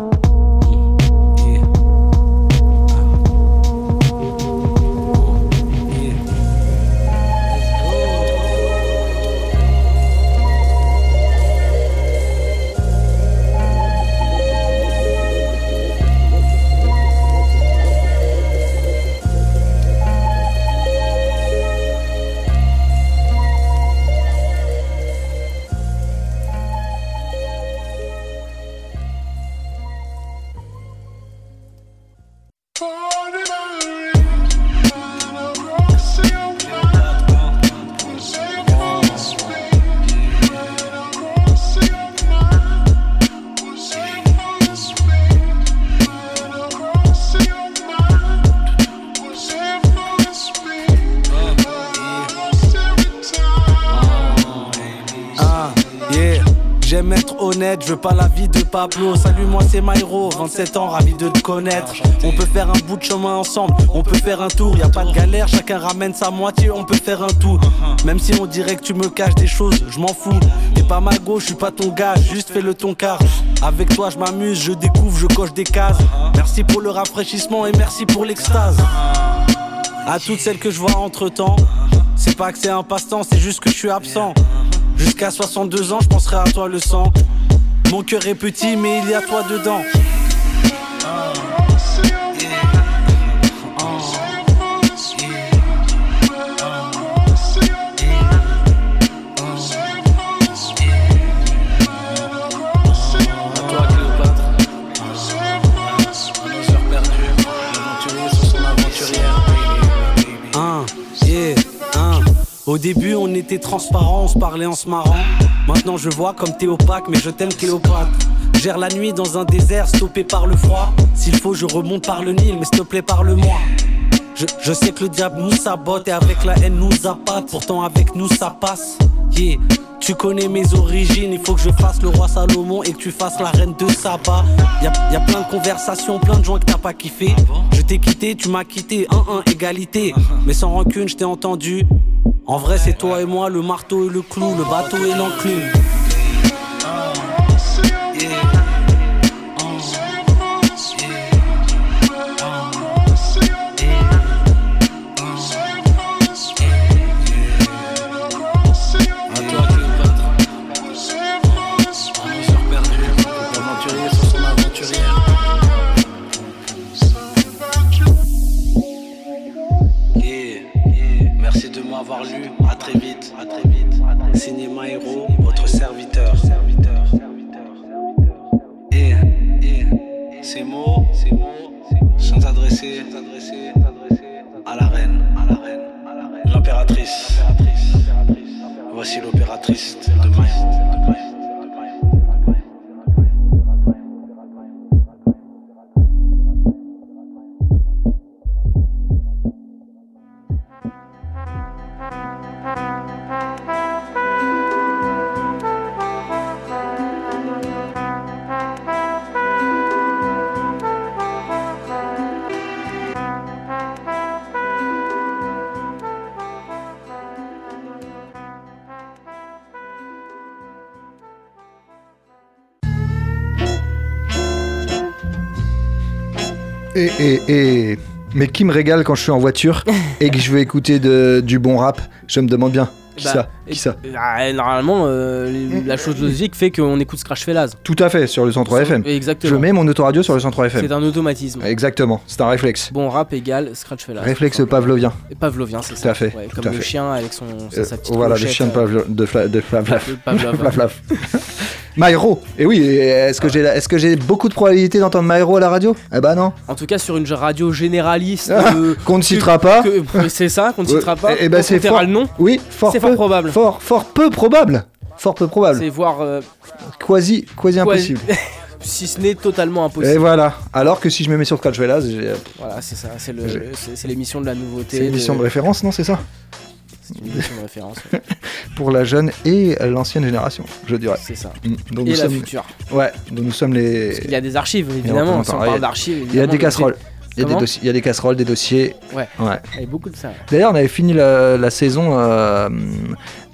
Speaker 18: Je veux pas la vie de Pablo. Salut, moi c'est Myro, 27 ans, ravi de te connaître. On peut faire un bout de chemin ensemble, on peut faire un tour, y a pas de galère, chacun ramène sa moitié, on peut faire un tout. Même si on dirait que tu me caches des choses, je m'en fous. T'es pas ma gauche, je suis pas ton gars, juste fais le ton car. Avec toi, je m'amuse, je découvre, je coche des cases. Merci pour le rafraîchissement et merci pour l'extase. À toutes celles que je vois entre temps, c'est pas que c'est un passe-temps, c'est juste que je suis absent. Jusqu'à 62 ans, je penserai à toi le sang. Mon cœur est petit, mais il y a toi dedans. Au début, on était transparent, on se parlait en se marrant. Maintenant, je vois comme t'es opaque, mais je t'aime Cléopâtre. Gère la nuit dans un désert, stoppé par le froid. S'il faut, je remonte par le Nil, mais s'il te plaît, parle-moi. Je, je sais que le diable nous sabote et avec la haine nous appâte. Pourtant, avec nous, ça passe. Yeah. Tu connais mes origines, il faut que je fasse le roi Salomon et que tu fasses la reine de Saba. Y a, y a plein de conversations, plein de gens que t'as pas kiffé. Je t'ai quitté, tu m'as quitté, 1-1, égalité. Mais sans rancune, je t'ai entendu. En vrai, c'est toi et moi, le marteau et le clou, le bateau et l'enclume.
Speaker 7: Mais qui me régale quand je suis en voiture et que je veux écouter de- du bon rap Je me demande bien. Qui
Speaker 8: Bah,
Speaker 7: ça Qui ça
Speaker 8: Ah, Normalement, euh, la chose logique fait qu'on écoute Scratch Fellas.
Speaker 7: Tout à fait, sur le 103 FM.
Speaker 8: Exactement.
Speaker 7: Je mets mon autoradio sur le 103 FM.
Speaker 8: C'est un automatisme.
Speaker 7: Exactement, c'est un réflexe.
Speaker 8: Bon rap égale Scratch Fellas.
Speaker 7: Réflexe pavlovien.
Speaker 8: Et Pavlovien, c'est
Speaker 7: Tout
Speaker 8: ça.
Speaker 7: à fait,
Speaker 8: Ouais,
Speaker 7: tout
Speaker 8: comme
Speaker 7: à
Speaker 8: le
Speaker 7: fait.
Speaker 8: chien avec son,
Speaker 7: Euh,
Speaker 8: sa petite
Speaker 7: voilà, le chien de,
Speaker 8: euh,
Speaker 7: Pavlo, de, Fla, de Flavlaf.
Speaker 8: Pavlov.
Speaker 7: Myro Et oui, et est-ce que j'ai est-ce que j'ai beaucoup de probabilité d'entendre Myro à la radio? Eh bah non.
Speaker 8: En tout cas, sur une radio généraliste.
Speaker 7: Ah,
Speaker 8: euh,
Speaker 7: qu'on ne
Speaker 8: que-
Speaker 7: citera pas.
Speaker 8: C'est ça, qu'on ne citera pas.
Speaker 7: Et, bah c'est
Speaker 8: On taira
Speaker 7: fort.
Speaker 8: le nom.
Speaker 7: Oui, fort
Speaker 8: C'est
Speaker 7: peu,
Speaker 8: fort probable.
Speaker 7: Fort, fort peu probable. Fort peu probable.
Speaker 8: C'est voir. euh,
Speaker 7: Quasi, quasi impossible.
Speaker 8: si ce n'est totalement
Speaker 7: Et
Speaker 8: impossible.
Speaker 7: voilà. Alors que si je me mets sur Scratch Velas, j'ai-
Speaker 8: Voilà, c'est ça. C'est c'est- c'est l'émission de la nouveauté.
Speaker 7: c'est une émission de référence, non C'est ça?
Speaker 8: Référence.
Speaker 7: Pour la jeune et l'ancienne génération, je dirais.
Speaker 8: C'est ça.
Speaker 7: Mm,
Speaker 8: Et la
Speaker 7: sommes-
Speaker 8: future.
Speaker 7: Ouais, dont nous sommes les.
Speaker 8: Il y a des archives, évidemment. Si on parle
Speaker 7: il y a-
Speaker 8: d'archives.
Speaker 7: Il y a des casseroles. Il y, a des
Speaker 8: Comment
Speaker 7: dossiers- il y a des casseroles, des dossiers.
Speaker 8: Ouais.
Speaker 7: Ouais.
Speaker 8: Il y a beaucoup de ça.
Speaker 7: D'ailleurs, on avait fini la, la saison, euh,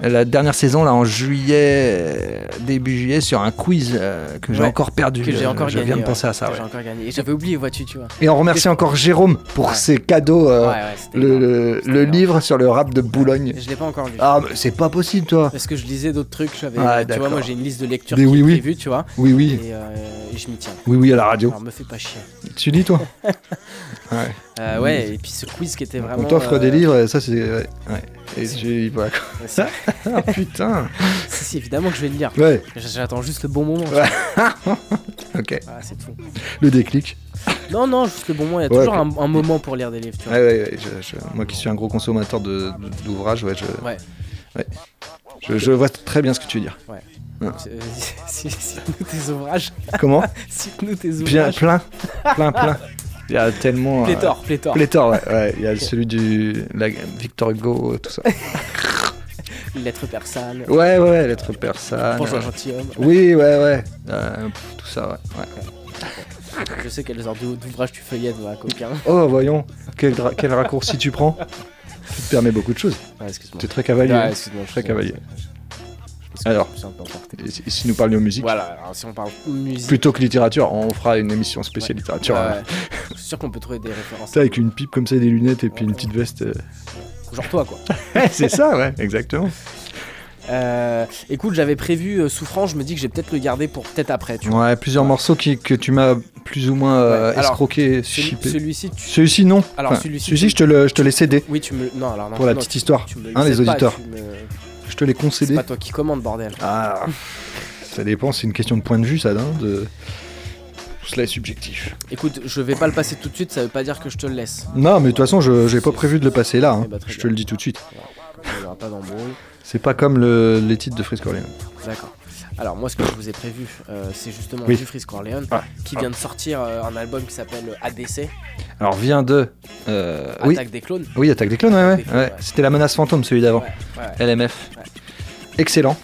Speaker 7: la dernière saison là en juillet, début juillet, sur un quiz euh, que j'ai
Speaker 8: Ouais.
Speaker 7: encore perdu.
Speaker 8: Que j'ai
Speaker 7: Euh,
Speaker 8: encore
Speaker 7: je
Speaker 8: gagné.
Speaker 7: viens de
Speaker 8: ouais.
Speaker 7: penser à ça. Ouais.
Speaker 8: J'ai encore gagné. Et j'avais oublié, vois-tu, tu vois.
Speaker 7: Et on remercie encore Jérôme pour ses cadeaux, euh,
Speaker 8: Ouais, ouais, c'était
Speaker 7: le, le- le livre sur le rap de Boulogne.
Speaker 8: Je l'ai pas encore lu.
Speaker 7: Ah, mais c'est pas possible, toi.
Speaker 8: Parce que je lisais d'autres trucs, j'avais,
Speaker 7: Ah,
Speaker 8: tu vois, moi j'ai une liste de lecture
Speaker 7: Des
Speaker 8: qui
Speaker 7: oui,
Speaker 8: est
Speaker 7: oui.
Speaker 8: prévue, tu vois.
Speaker 7: Oui, oui.
Speaker 8: Et, euh, et je m'y tiens.
Speaker 7: Oui, oui, à la radio.
Speaker 8: Alors me fais pas chier.
Speaker 7: Tu lis, toi Ouais.
Speaker 8: Euh, ouais, et puis ce quiz qui était vraiment.
Speaker 7: On t'offre
Speaker 8: euh,
Speaker 7: des livres, et ça c'est. Ouais. ouais. Et j'ai. Voilà.
Speaker 8: C'est-
Speaker 7: ah putain
Speaker 8: si, si, évidemment que je vais le lire.
Speaker 7: Ouais.
Speaker 8: J'attends juste le bon moment.
Speaker 7: Ouais. ok.
Speaker 8: Voilà, c'est tout.
Speaker 7: Le déclic.
Speaker 8: Non, non, juste le bon moment. Il y a toujours un, un moment pour lire des livres, tu vois.
Speaker 7: Je- je- moi qui suis un gros consommateur de- d'ouvrages, ouais, je,
Speaker 8: Ouais.
Speaker 7: ouais. Je, je vois très bien ce que tu veux dire.
Speaker 8: Ouais. Si- Cite-nous tes ouvrages.
Speaker 7: Comment
Speaker 8: Cite-nous tes
Speaker 7: Bien,
Speaker 8: ouvrages.
Speaker 7: plein, plein, plein. Il y a tellement. euh,
Speaker 8: Pléthore, pléthore.
Speaker 7: Pléthore, ouais. ouais. Il y a celui du la, Victor Hugo, tout ça.
Speaker 8: Lettre persane.
Speaker 7: Ouais, ouais, lettre persane.
Speaker 8: Bonjour gentilhomme.
Speaker 7: Oui, ouais, ouais. Euh, pff, tout ça, ouais. ouais.
Speaker 8: Je sais quel genre d'ou- d'ouvrage tu feuillettes, va, coquin.
Speaker 7: Oh, voyons, quel, quel raccourci tu prends Tu te permets beaucoup de choses.
Speaker 8: Ouais, excuse-moi.
Speaker 7: T'es très cavalier. Hein.
Speaker 8: excuse-moi, je
Speaker 7: très cavalier. Alors, si, nous parlions musique,
Speaker 8: Voilà, alors si on parle musique.
Speaker 7: plutôt que littérature, on fera une émission spéciale littérature.
Speaker 8: Ouais,
Speaker 7: hein.
Speaker 8: ouais. Je suis sûr qu'on peut trouver des références.
Speaker 7: Avec une pipe comme ça, des lunettes et puis une petite veste. euh.
Speaker 8: Genre toi, quoi.
Speaker 7: c'est ça, ouais, exactement.
Speaker 8: Euh, écoute, j'avais prévu euh, Souffrance, je me dis que j'ai peut-être le garder pour peut-être après, tu vois.
Speaker 7: Ouais, plusieurs morceaux qui, que tu m'as plus ou moins euh,
Speaker 8: Ouais, alors,
Speaker 7: escroqué,
Speaker 8: celui-
Speaker 7: chippé.
Speaker 8: celui-ci, tu-
Speaker 7: Celui-ci, non.
Speaker 8: Alors,
Speaker 7: Enfin,
Speaker 8: celui-ci, tu-
Speaker 7: je te le- je te l'ai cédé.
Speaker 8: Oui, tu me. Non, alors non.
Speaker 7: Pour la
Speaker 8: non,
Speaker 7: petite histoire.
Speaker 8: tu me le
Speaker 7: Hein, les
Speaker 8: pas,
Speaker 7: auditeurs.
Speaker 8: tu me-
Speaker 7: Je te l'ai
Speaker 8: C'est
Speaker 7: concédé.
Speaker 8: pas toi qui commande, bordel.
Speaker 7: Ah, ça dépend, c'est une question de point de vue, ça, hein, de... Tout cela est subjectif.
Speaker 8: Écoute, je vais pas le passer tout de suite, ça veut pas dire que je te le laisse.
Speaker 7: Non, mais de toute façon, je j'ai pas prévu de le passer là, hein.
Speaker 8: Eh bah, très
Speaker 7: je te
Speaker 8: bien.
Speaker 7: le dis tout de suite.
Speaker 8: Il y aura pas d'embrouille.
Speaker 7: C'est pas comme le- les titres de Frisk Orleans.
Speaker 8: D'accord. Alors moi ce que je vous ai prévu euh, c'est justement
Speaker 7: Oui.
Speaker 8: du Frisk Orleans
Speaker 7: Ah.
Speaker 8: qui vient de sortir euh, un album qui s'appelle ADC,
Speaker 7: Alors, vient de. euh, oui.
Speaker 8: Attaque des clones.
Speaker 7: Oui, Attaque des clones, ouais, ouais. C'était la menace fantôme, celui d'avant.
Speaker 8: Ouais, ouais.
Speaker 7: LMF.
Speaker 8: Ouais.
Speaker 7: Excellent.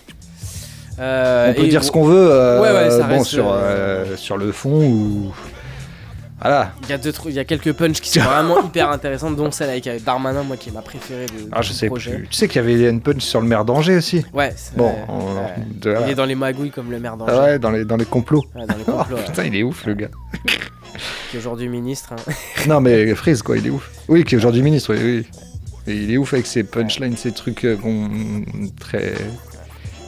Speaker 8: Euh,
Speaker 7: On peut
Speaker 8: et
Speaker 7: dire
Speaker 8: bon,
Speaker 7: ce qu'on veut. euh,
Speaker 8: Ouais, ouais, ça
Speaker 7: bon,
Speaker 8: reste,
Speaker 7: sur,
Speaker 8: euh,
Speaker 7: euh, sur le fond ou. Voilà.
Speaker 8: Il y a deux trucs, il y a quelques punchs qui sont vraiment hyper intéressantes dont celle avec Darmanin moi qui est ma préférée de,
Speaker 7: Ah,
Speaker 8: du
Speaker 7: je sais
Speaker 8: projet.
Speaker 7: plus. Tu sais qu'il y avait une punch sur le maire d'Angers aussi.
Speaker 8: Ouais. c'est-
Speaker 7: Bon, on- de là.
Speaker 8: Il est dans les magouilles comme le maire d'Angers.
Speaker 7: Ah ouais, dans les, dans les complots.
Speaker 8: Ouais, dans les complots, ouais.
Speaker 7: Putain, il est ouf, le gars.
Speaker 8: Qui est aujourd'hui ministre. hein.
Speaker 7: non, mais Freeze, quoi, il est ouf. Oui, qui est aujourd'hui ministre, oui, oui. Et il est ouf avec ses punchlines, ses trucs euh, qu'on-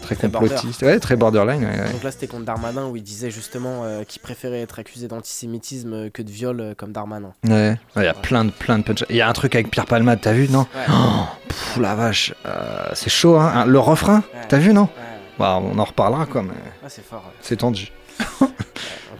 Speaker 7: très. Très
Speaker 8: Très border.
Speaker 7: complotistes. Ouais, très borderline. ouais, ouais.
Speaker 8: Donc là c'était contre Darmanin où il disait justement euh, qu'il préférait être accusé d'antisémitisme euh, que de viol euh, comme Darmanin.
Speaker 7: Ouais, il y a plein de, plein de. Il y a un truc avec Pierre Palmade, t'as vu, non. Oh, pff, La vache, euh, c'est chaud, hein. Le refrain, t'as vu, non Bah, on en reparlera, quoi, mais
Speaker 8: c'est fort.
Speaker 7: c'est tendu.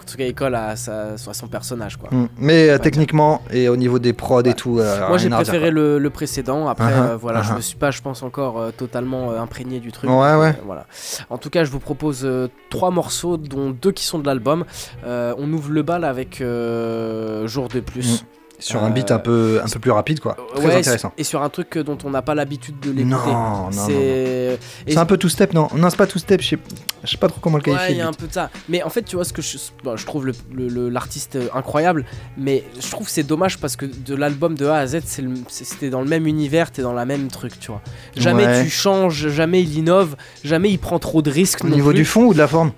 Speaker 8: En tout cas il colle à, sa- à son personnage quoi.
Speaker 7: Mm. Mais euh, techniquement, et au niveau des prods et tout. euh,
Speaker 8: Moi j'ai préféré le, le précédent. Après
Speaker 7: Uh-huh,
Speaker 8: euh, voilà, je
Speaker 7: uh-huh.
Speaker 8: me suis pas, je pense encore totalement imprégné du truc.
Speaker 7: Ouais, ouais.
Speaker 8: Voilà. En tout cas, je vous propose trois morceaux, dont deux qui sont de l'album. On ouvre le bal avec Jour de plus.
Speaker 7: Mm. Sur un beat un peu, un peu plus rapide, quoi. Très
Speaker 8: Ouais,
Speaker 7: intéressant.
Speaker 8: Et sur un truc dont on n'a pas l'habitude de l'écouter.
Speaker 7: Non, non,
Speaker 8: C'est
Speaker 7: C'est un peu two step, non Non, c'est pas two step, je sais, je sais pas trop comment le
Speaker 8: Ouais,
Speaker 7: qualifier.
Speaker 8: il y a un peu de ça. Mais en fait, tu vois ce que je, bon, je trouve l'artiste euh, incroyable, mais je trouve c'est dommage parce que de l'album de A à Z, c'était dans le même univers, t'es dans la même truc, tu vois. Jamais
Speaker 7: Ouais.
Speaker 8: tu changes, jamais il innove, jamais il prend trop de risques.
Speaker 7: Au niveau
Speaker 8: plus.
Speaker 7: du fond ou de la forme?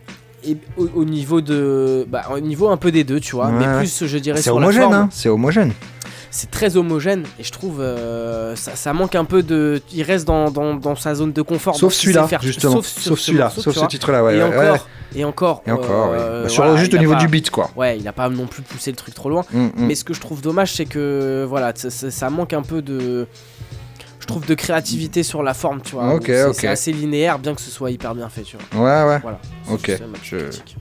Speaker 8: Et au, au niveau de, bah, au niveau un peu des deux, tu vois.
Speaker 7: Ouais,
Speaker 8: mais plus, je dirais
Speaker 7: C'est homogène, hein C'est homogène.
Speaker 8: C'est très homogène et je trouve euh, ça, ça manque un peu de. Il reste dans, dans, dans sa zone de confort.
Speaker 7: Sauf celui-là,
Speaker 8: faire.
Speaker 7: justement.
Speaker 8: Sauf,
Speaker 7: Sauf
Speaker 8: ce
Speaker 7: celui-là, sauf ce
Speaker 8: vois.
Speaker 7: titre-là, ouais,
Speaker 8: Et
Speaker 7: ouais,
Speaker 8: encore,
Speaker 7: ouais.
Speaker 8: et encore.
Speaker 7: Et encore,
Speaker 8: euh,
Speaker 7: oui. Sur
Speaker 8: voilà,
Speaker 7: juste au niveau
Speaker 8: pas-
Speaker 7: du beat, quoi.
Speaker 8: Ouais, il a pas non plus poussé le truc trop loin.
Speaker 7: Mm, mm.
Speaker 8: Mais ce que je trouve dommage, c'est que voilà, ça, ça- ça manque un peu de. Trouve de créativité sur la forme, tu vois.
Speaker 7: Ok,
Speaker 8: où c'est-
Speaker 7: ok.
Speaker 8: C'est assez linéaire, bien que ce soit hyper bien fait, tu vois.
Speaker 7: Ouais, ouais.
Speaker 8: Voilà.
Speaker 7: Ok,
Speaker 8: C'est
Speaker 7: je,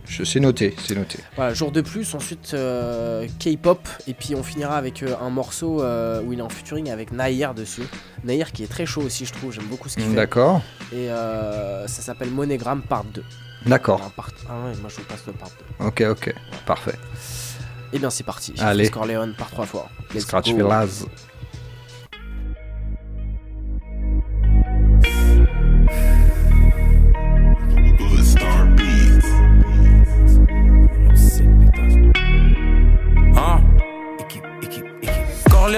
Speaker 7: je sais noter, c'est noté.
Speaker 8: Voilà, jour de plus, ensuite euh, K-pop, et puis on finira avec euh, un morceau euh, où il est en featuring avec Nair dessus. Nair qui est très chaud aussi, je trouve, j'aime beaucoup ce qu'il fait.
Speaker 7: D'accord.
Speaker 8: Et euh, ça s'appelle Monogram Part 2.
Speaker 7: D'accord.
Speaker 8: Part- Ah ouais, moi je vous passe le Part 2.
Speaker 7: Ok, ok, parfait.
Speaker 8: Et bien c'est parti.
Speaker 7: Allez.
Speaker 8: Corleone par trois fois. Let's
Speaker 7: Scratch
Speaker 8: go.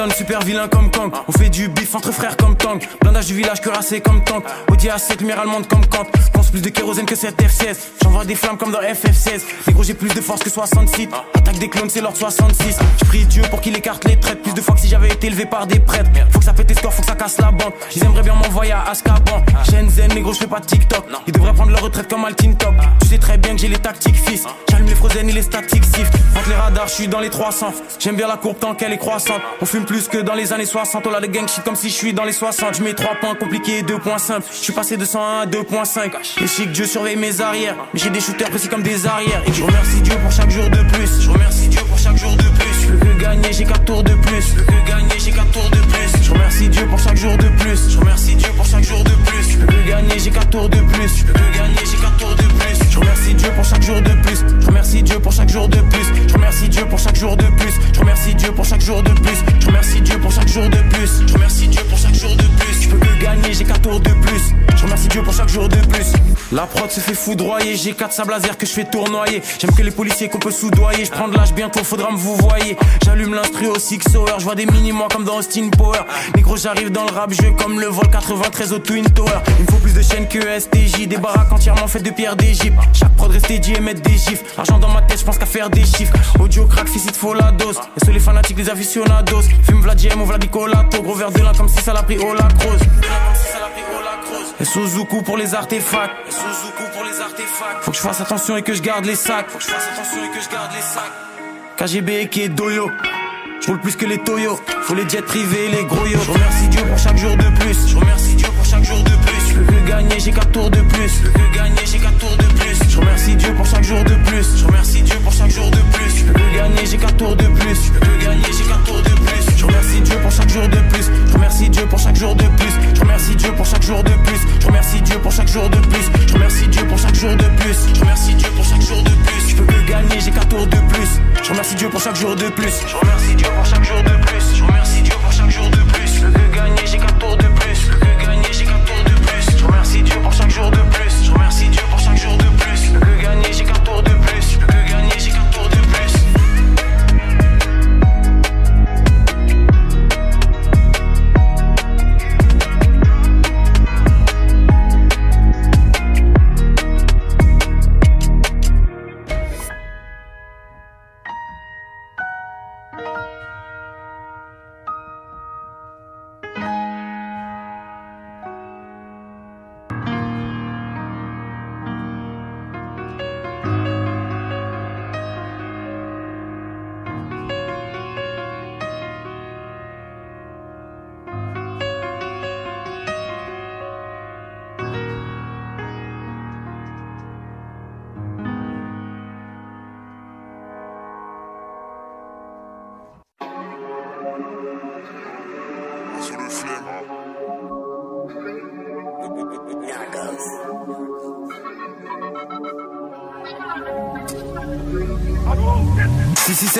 Speaker 14: Super vilain comme Kang. On fait du bif entre frères comme Tang. Blindage du village cuirassé comme tank Audi A7 lumière allemande comme Kant. Pense plus de kérosène que cette F16 J'envoie des flammes comme dans FF16 Les gros j'ai plus de force que 66 Attaque des clones c'est l'ordre 66 Je prie Dieu pour qu'il écarte les traites. Plus de fois que si j'avais été élevé par des prêtres. Faut que ça pète tes scores, faut que ça casse la banque Ils aimeraient bien m'envoyer à Azkaban. Shenzhen les gros je fais pas de TikTok. Ils devraient prendre leur retraite comme Altin Top. Tu sais très bien que j'ai les tactiques fils. J'allume les frozen et les statiques sif. Entre les radars je suis dans les 300 J'aime bien la courbe tant qu'elle est croissante. On fume plus que dans les années 60 On a des gang shit comme si je suis dans les 60 Je mets 3 points compliqués et 2 points simples. Je suis passé de 101 à 2.5 Les chic Dieu surveille mes arrières. Mais j'ai des shooters précis comme des arrières. Et je remercie Dieu pour chaque jour de plus. Je remercie Dieu pour chaque jour de plus. Je veux que gagner j'ai 4 tours de plus. Je veux que gagner j'ai 4 tours de plus. Je remercie Dieu pour chaque jour de plus. Je remercie Dieu pour chaque jour de plus. Je veux que gagner j'ai 4 tours de plus. Je veux que gagner j'ai 4 tours de plus remercie Dieu pour chaque jour de plus Je remercie Dieu pour chaque jour de plus Je remercie Dieu pour chaque jour de plus Je remercie Dieu pour chaque jour de plus Je remercie Dieu pour chaque jour de plus Je remercie Dieu pour chaque jour de plus Je peux que gagner j'ai 4 tours de plus Je remercie Dieu pour chaque jour de plus. La prod se fait foudroyer, j'ai 4 sables laser que je fais tournoyer. J'aime que les policiers qu'on peut soudoyer. Je prends de l'âge bientôt, faudra me vous voyez. J'allume l'instru au Six Hour, je vois des mini-mois comme dans Austin Power. Négro, j'arrive dans le rap, jeu comme le vol 93 au Twin Tower. Il me faut plus de chaînes que STJ, des baraques entièrement faites de pierre d'Égypte. Prod dit et mettre des chiffres. L'argent dans ma tête, je pense qu'à faire des chiffres. Audio crack, il faut la dose. Et sur les fanatiques, les aficionados. Fume Vladiem ou Vladicolato, gros verre de lin comme si ça l'a pris au lacrose. Et Suzuku pour les artefacts. Et Suzuku pour les artefacts. Faut que je fasse attention et que je garde les sacs. Faut que je fasse attention et que je garde les sacs. KGB qui est doyo. Je roule plus que les Toyo. Faut les jets privés, les gros yo. Je remercie Dieu pour chaque jour de plus. Je remercie Dieu pour chaque jour de plus. Je que gagner, j'ai 4 tours de plus. Je que gagner, j'ai 4 tours de plus. Remercie Dieu pour chaque jour de plus. Je remercie Dieu pour chaque jour de plus. Je peux que gagner, j'ai 4 tours de plus. Je peux que gagner, j'ai 4 tours de plus. Je remercie Dieu pour chaque jour de plus. Je remercie Dieu pour chaque jour de plus. Je remercie Dieu pour chaque jour de plus. Je remercie Dieu pour chaque jour de plus. Je remercie Dieu pour chaque jour de plus. Je remercie Dieu pour chaque jour de plus. Je peux que gagner, j'ai 4 tours de plus. Je remercie Dieu pour chaque jour de plus. Je remercie Dieu pour chaque jour de plus. Je remercie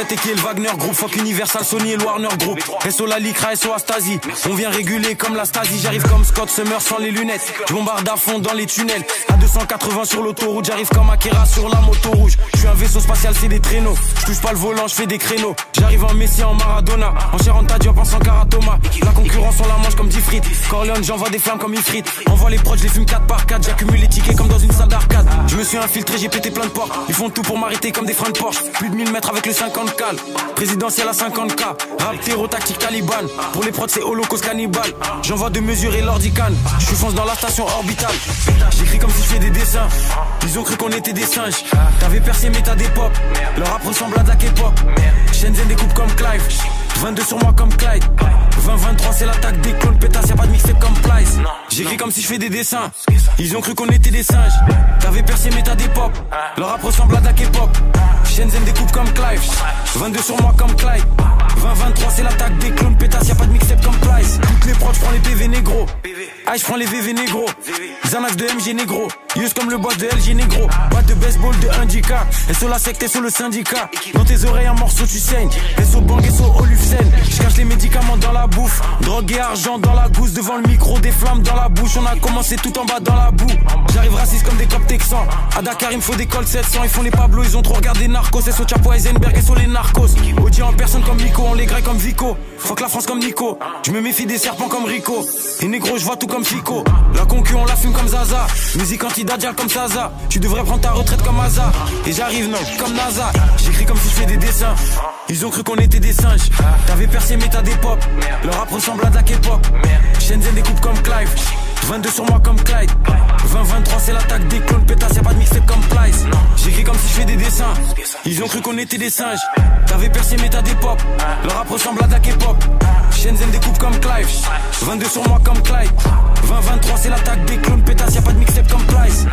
Speaker 14: the si 7 et qui est le Wagner Group, fuck Universal, Sony et Warner Group. SO la Lycra, SO Astasi. On vient réguler comme la Stasi, j'arrive comme Scott Summer sans les lunettes. Je bombarde à fond dans les tunnels. À 280 sur l'autoroute, j'arrive comme Akira sur la moto rouge. Je suis un vaisseau spatial, c'est des traîneaux. Je touche pas le volant, je fais des créneaux. J'arrive en Messi, en Maradona. En chair en Diop, en Sankara Thomas. La concurrence, on la mange comme 10 frites. Corleone, j'envoie des flammes comme Ifrit. Envoie les je les fume 4 par 4. J'accumule les tickets comme dans une salle d'arcade. Je me suis infiltré, j'ai pété plein de portes. Ils font tout pour m'arrêter comme des freins de Porsche. Plus de 1000 mètres avec le 50 cal. Présidentiel à 50k. Rap terreau tactique Taliban. Pour les prods, c'est holocauste cannibale. J'envoie de mesurer l'ordicane. Je fonce dans la station orbitale. J'écris comme si je fais des dessins. Ils ont cru qu'on était des singes. T'avais percé, mais t'as des pop. Leur rap ressemble à de la K-pop. Shenzhen découpe comme Clive. 22 sur moi comme Clyde. 20-23, c'est l'attaque des clones. Pétasse, y'a pas de mixtape comme Plies. J'écris comme si je fais des dessins. Ils ont cru qu'on était des singes. T'avais percé, mais t'as des pop. Leur rap ressemble à de la K-pop. Shenzhen découpe comme Clive. 22 sur moi comme Clyde. 20-23, c'est l'attaque des clones. Pétasse, y'a pas de mixtape comme Plies. Toutes les prods, j'prends les PV négro. Ah, j'prends les VV négro. Xanax de MG négro. Use comme le boss de LG négro. Boîte de baseball de Indica. Et sur la secte et sur le syndicat. Dans tes oreilles, un morceau, tu saignes. Et sur Bang et sur Olufsen. Je cache les médicaments dans la bouffe. Drogue et argent dans la gousse. Devant le micro, des flammes dans la bouche. On a commencé tout en bas dans la boue. J'arrive raciste comme des copes texans. À Dakar, il me faut des cols 700. Ils font les Pablo, ils ont trop regardé Narcos. Et sur Chapo Heisenberg et sur les narcos. Audi en personne comme Nico. On les graille comme Vico. Fuck la France comme Nico. Je me méfie des serpents comme Rico. Et négro, je vois tout comme Fico. La concu, on la fume comme Zaza. Musique anti-Dajjal comme Zaza. Tu devrais prendre ta retraite comme Aza. Et j'arrive, non, comme NASA. J'écris comme si je fais des dessins. Ils ont cru qu'on était des singes. T'avais percé, mais t'as des pop. Leur rap ressemble à de la K-pop. Shenzhen découpe comme Clive. 22 sur moi comme Clyde. 20-23, c'est l'attaque des clones. Pétasse, y'a pas de mixtape comme Plies. J'écris comme si je fais des dessins. Ils ont cru qu'on était des singes. T'avais percé, mais t'as des pop. Leur rap ressemble à de la K-pop. Shenzhen découpe comme Clive. 22 sur moi comme Clyde. 20-23, c'est l'attaque des clones. Pétasse, y'a pas de mixtape comme Plies.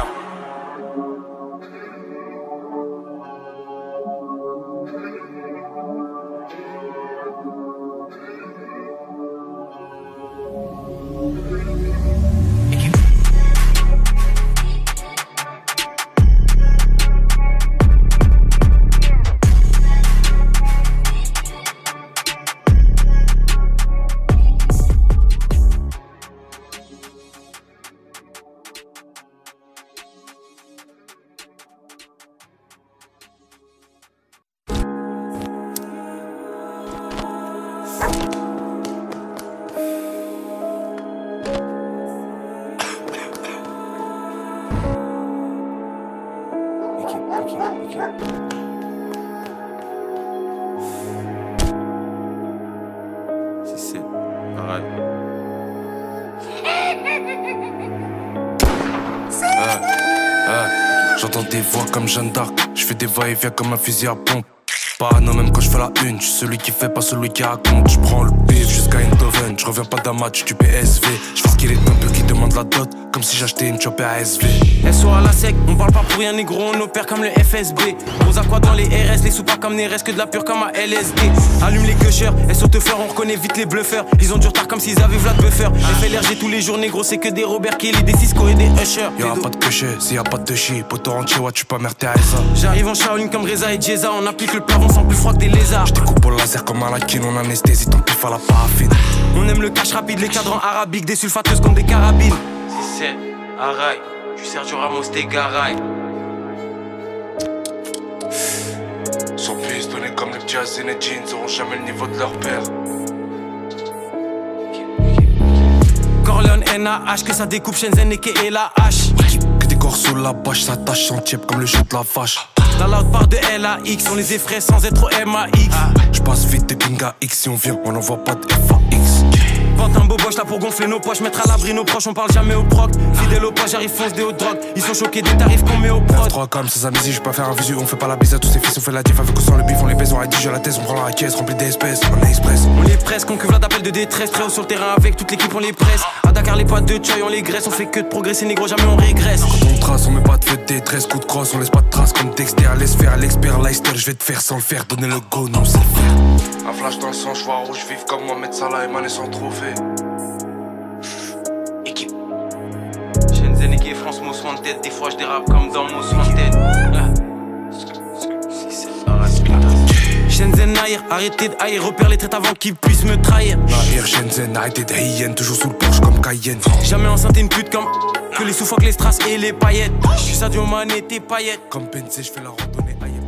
Speaker 19: Un fusil à pompe. Parano même quand je fais la une, je celui qui fait pas celui qui raconte. Je prends le bif jusqu'à Eindhoven, je reviens pas d'un match du PSV. Je ce qu'il est un peu qui demande la dot, comme si j'achetais une chopée ASV.
Speaker 14: SO à la sec, on parle pas pour rien négro, on opère comme le FSB. On a quoi dans les RS, les sous pas comme Neres, que de la pure comme à LSD. Allume les gushers, SO te faire, on reconnaît vite les bluffeurs. Ils ont du retard comme s'ils avaient Vlad Buffer. FLRG tous les jours négro, c'est que des Robert Kelly, des Cisco et des Usher.
Speaker 19: Y'aura pas de cocher, s'il y a pas de chi, poto entier, ouais, tu pas mère Teresa.
Speaker 14: J'arrive en Shaolin comme Reza et Jeza, on applique le plafond sans plus froid que des lézards.
Speaker 19: Coupe au laser comme un lakin, on anesthésie ton pif à la paraffine.
Speaker 14: On aime le cash rapide, les cadrans arabiques, des sulfateuses comme des carabines. Si c'est Araï, je suis Sergio Ramos, Garay.
Speaker 19: Sont pistonnés comme les petits Zinedine, ils auront jamais le niveau de leur père.
Speaker 14: Corleone NAH, que ça découpe Shenzhen et et la hache.
Speaker 19: Que des corps sous la bâche, ça tâche sans tiep comme le jeu de la vache.
Speaker 14: La loud part de LAX, on les effraie sans être au MAX.
Speaker 19: Je passe vite de Ginga X, si on vient, on envoie pas de FAX.
Speaker 14: Un beau boche là pour gonfler nos poches, mettre à l'abri nos proches, on parle jamais au proc. Fidèle au poche, j'arrive fonce des hauts drogues. Ils sont choqués des tarifs qu'on met au prod.
Speaker 19: 3 comme ces amis, je vais pas faire un visu, on fait pas la bise à tous ces fils, on fait la diff avec ou sans le bif, on les baise, on rédige la thèse, on prend la caisse remplie d'espèces, on est express.
Speaker 14: On les presse, qu'on cuve d'appel de détresse, très haut sur le terrain avec toute l'équipe, on les presse. À Dakar, les potes de choy, on les graisse, on fait que de progresser, négro, jamais on régresse.
Speaker 19: Quand on trace, on met pas de feu de détresse, coup de crosse, on laisse pas de traces comme Dexter, laisse faire l'expert, Leicester, je vais te faire sans le faire, donner le go, non, c'est le faire. Un flash dans le sang, je vois rouge, vive comme Mohamed Salah et Mané sans trophée.
Speaker 14: Shenzhen et France, Most Wanted, des fois je dérape comme dans Most Wanted. Ah. Shenzhen Nair, arrêtez de haïr, repère les traites avant qu'ils puissent me trahir.
Speaker 19: Nair, Shenzhen, arrêtez de haïen, toujours sous le Porsche comme Cayenne.
Speaker 14: Jamais enceinte une pute comme que les sous les strass et les paillettes. Je suis Sadio Mané, tes paillettes.
Speaker 19: Comme Pensé, je fais la randonnée aïe.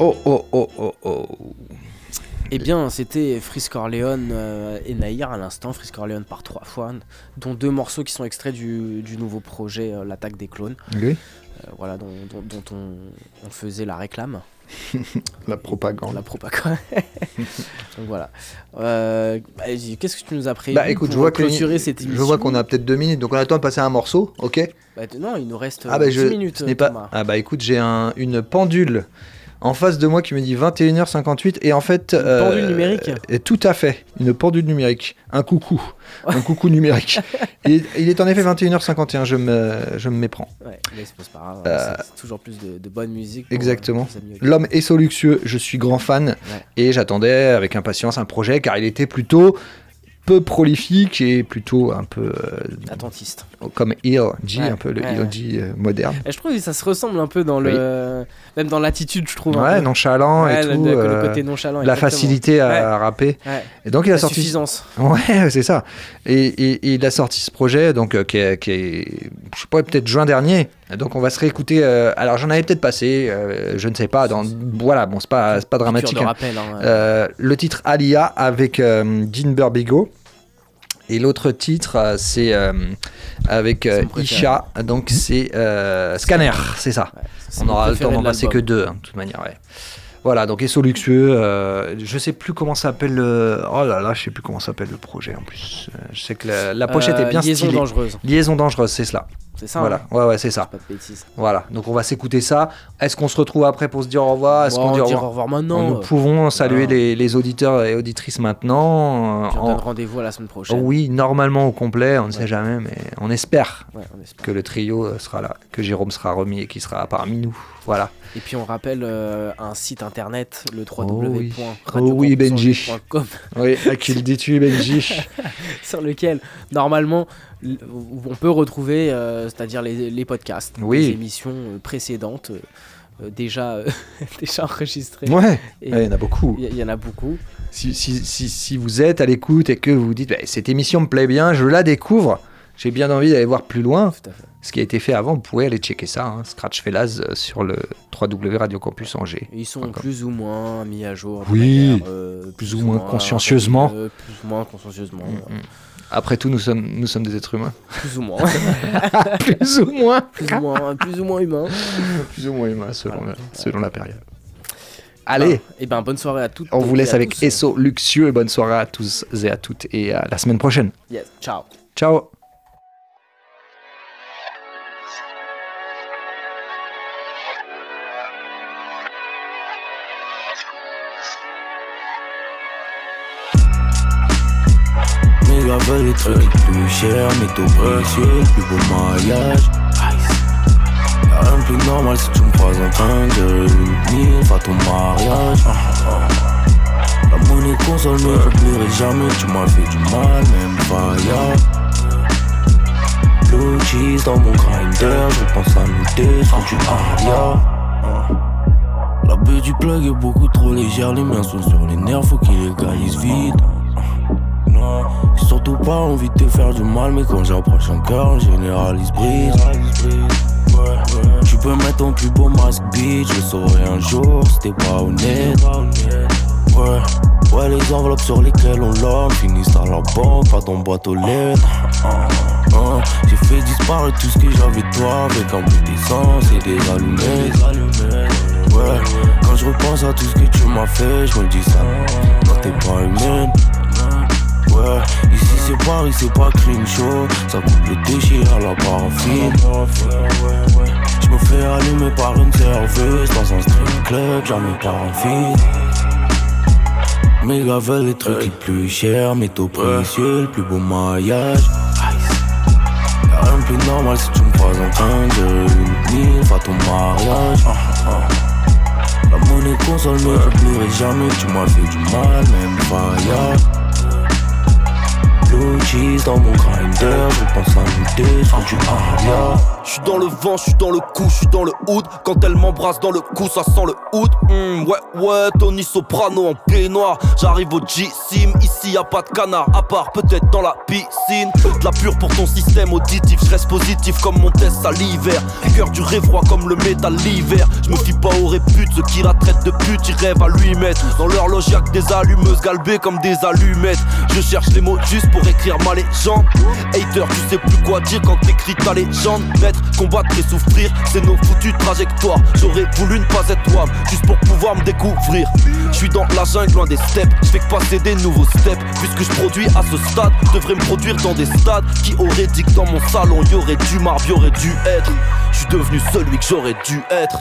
Speaker 7: Oh oh oh oh oh.
Speaker 8: Eh bien, c'était Frisk Corleone euh, et Naïr à l'instant, Frisk Corleone par trois fois, dont deux morceaux qui sont extraits du, du nouveau projet euh, L'attaque des clones.
Speaker 7: Oui.
Speaker 8: Euh, voilà, dont, dont- dont on, on faisait la réclame.
Speaker 7: La propagande.
Speaker 8: La propagande. Donc voilà. Euh, bah, Qu'est-ce que tu nous as prévu
Speaker 7: Bah écoute, je vois,
Speaker 8: clôturer cette
Speaker 7: je
Speaker 8: émission
Speaker 7: vois qu'on a peut-être deux minutes, donc on attend de passer un morceau, ok?
Speaker 8: Bah, non, il nous reste
Speaker 7: Ah bah
Speaker 8: 10
Speaker 7: je
Speaker 8: minutes.
Speaker 7: pas. Ah bah écoute, j'ai un, une pendule en face de moi qui me dit 21h58 et en fait. Une
Speaker 8: pendule numérique
Speaker 7: Tout à fait, une pendule numérique, un coucou, un coucou numérique. Il, il est en effet 21h51, je me, je me méprends.
Speaker 8: Ouais, mais c'est pas grave.
Speaker 7: Euh,
Speaker 8: c'est- C'est toujours plus de, de bonne musique. pour,
Speaker 7: Exactement.
Speaker 8: euh.
Speaker 7: L'homme est so luxueux, je suis grand fan et j'attendais avec impatience un projet car il était plutôt peu prolifique et plutôt un peu euh,
Speaker 8: attentiste.
Speaker 7: Comme Il G,
Speaker 8: Ouais,
Speaker 7: un peu le
Speaker 8: ouais.
Speaker 7: G euh, moderne.
Speaker 8: Et je trouve que ça se ressemble un peu dans le. Même dans l'attitude, je trouve.
Speaker 7: Ouais, nonchalant et tout.
Speaker 8: le, le
Speaker 7: euh,
Speaker 8: côté nonchalant.
Speaker 7: La facilité à rapper. Et donc il a
Speaker 8: La
Speaker 7: sorti.
Speaker 8: suffisance.
Speaker 7: Ouais, c'est ça. Et, et- et il a sorti ce projet, donc qui, est, qui est- je sais pas, peut-être juin dernier. Donc on va se réécouter. alors j'en avais peut-être passé, je ne sais pas. Dans, voilà, bon, c'est pas, c'est pas dramatique. hein.
Speaker 8: rappel, hein,
Speaker 7: le titre Alia avec Dean Burbigo. Et l'autre titre, euh, c'est euh, avec euh. Isha, donc c'est Scanner, c'est ça. On aura le temps d'en
Speaker 8: de
Speaker 7: passer que deux, hein, de toute manière, ouais. Voilà, donc Esso Luxueux, euh, je sais plus comment s'appelle le... Oh là là, je sais plus comment s'appelle le projet en plus. Euh, Je sais que la, la pochette
Speaker 8: Euh,
Speaker 7: est bien
Speaker 8: Liaison
Speaker 7: stylée.
Speaker 8: dangereuse.
Speaker 7: Liaison dangereuse, c'est cela.
Speaker 8: C'est ça,
Speaker 7: Voilà,
Speaker 8: hein
Speaker 7: ouais, ouais, c'est ça.
Speaker 8: Pas de bêtises.
Speaker 7: Voilà, donc on va s'écouter ça. Est-ce qu'on se retrouve après pour se dire au revoir? Est-ce qu'on dit
Speaker 8: on
Speaker 7: au revoir?
Speaker 8: au revoir maintenant,
Speaker 7: Nous
Speaker 8: euh,
Speaker 7: pouvons saluer les, les auditeurs et auditrices maintenant.
Speaker 8: Puis on
Speaker 7: en-
Speaker 8: donne rendez-vous à la semaine prochaine.
Speaker 7: oui, normalement au complet, on ne sait jamais, mais on espère,
Speaker 8: on espère.
Speaker 7: que le trio euh, sera là, que Jérôme sera remis et qu'il sera parmi nous. Voilà.
Speaker 8: Et puis on rappelle euh, un site internet, le
Speaker 7: oui.
Speaker 8: www.radiocampusangers.com.
Speaker 7: Oh oui, Benji. Oui, à qui le dis-tu, Benji
Speaker 8: sur lequel normalement on peut retrouver, euh, c'est-à-dire les, les podcasts,
Speaker 7: Oui.
Speaker 8: les émissions euh, précédentes euh, déjà, euh, déjà enregistrées.
Speaker 7: Ouais, il y en a beaucoup.
Speaker 8: Il y, en a beaucoup.
Speaker 7: Si, si, si, si vous êtes à l'écoute et que vous dites, Bah, cette émission me plaît bien, je la découvre, j'ai bien envie d'aller voir plus loin. Ce qui a été fait avant, vous pouvez aller checker ça, hein, Scratch Fellas euh, sur le www Radio Campus Angers.
Speaker 8: Ils sont plus ou moins mis à jour.
Speaker 7: Oui,
Speaker 8: manière, euh,
Speaker 7: plus ou moins consciencieusement.
Speaker 8: euh, plus ou moins consciencieusement.
Speaker 7: Mm. Après tout, nous sommes, nous sommes des êtres humains.
Speaker 8: Plus ou moins.
Speaker 7: plus ou moins.
Speaker 8: plus ou moins, plus ou moins humain.
Speaker 7: plus ou moins humain selon, la, selon la période. Allez.
Speaker 8: Et ben bonne soirée à toutes.
Speaker 7: On vous laisse avec
Speaker 8: tous.
Speaker 7: Esso Luxueux et bonne soirée à tous et à toutes et à la semaine prochaine.
Speaker 8: Yes, ciao.
Speaker 7: Ciao.
Speaker 20: Les trucs les plus chers, métaux précieux, plus beau maillage. Rien de plus normal si tu me croises en train de venir à ton mariage. La monnaie console mais j'oublierai jamais, tu m'as fait du mal, même fire. Blue cheese dans mon grinder, je pense à nous deux sur du aria. La baie du plug est beaucoup trop légère, les miens sont sur les nerfs, faut qu'ils légalise vite. Surtout pas envie de te faire du mal, mais quand j'approche un cœur, généralise brise. Tu peux mettre ton plus beau masque, bitch, je saurai un jour si t'es pas honnête. Ouais, ouais, les enveloppes sur lesquelles on l'homme finissent à la banque, pas ton boîte aux lettres. J'ai fait disparaître tout ce que j'avais de toi avec un peu d'essence et des allumettes. Ouais, quand je repense à tout ce que tu m'as fait, je me dis ça. Non, t'es pas humaine. Ouais, ici c'est Paris, c'est pas clean show. Ça coupe le déchet à la paraffine. Je me fais allumer par une serveuse dans un strip club, jamais par un feed. Méga veulent les trucs les plus chers, métaux précieux, le plus beau maillage. Y'a rien de plus normal si tu me en train de venir à ton mariage. La monnaie console mais j'oublierai jamais, tu m'as fait du mal, même fire. Blue cheese dans mon grinder, je pense à deux sur du aria.
Speaker 11: Je suis dans le vent, je suis dans le coup, je suis dans le hood. Quand elle m'embrasse dans le cou, ça sent le hood. Hmm, ouais, ouais, Tony Soprano en peignoir. J'arrive au G-Sim, ici y a pas de canard, à part peut-être dans la piscine. De la pure pour ton système auditif, je reste positif comme mon test à l'hiver. Cœur du froid comme le métal l'hiver. Je fie pas aux réputes, ceux qui la traitent de pute, ils rêvent à lui mettre. Dans l'horloge y'a que des allumeuses galbées comme des allumettes. Je cherche les mots justes pour écrire ma légende. Hater, tu sais plus quoi dire quand t'écris ta légende. Combattre et souffrir, c'est nos foutues trajectoires. J'aurais voulu ne pas être wam, juste pour pouvoir me découvrir. Je suis dans la jungle, loin des steps. Je fais que passer des nouveaux steps. Puisque je produis à ce stade, devrais me produire dans des stades qui auraient dit que dans mon salon y aurait du marbre, aurait dû être. Je suis devenu celui que j'aurais dû être.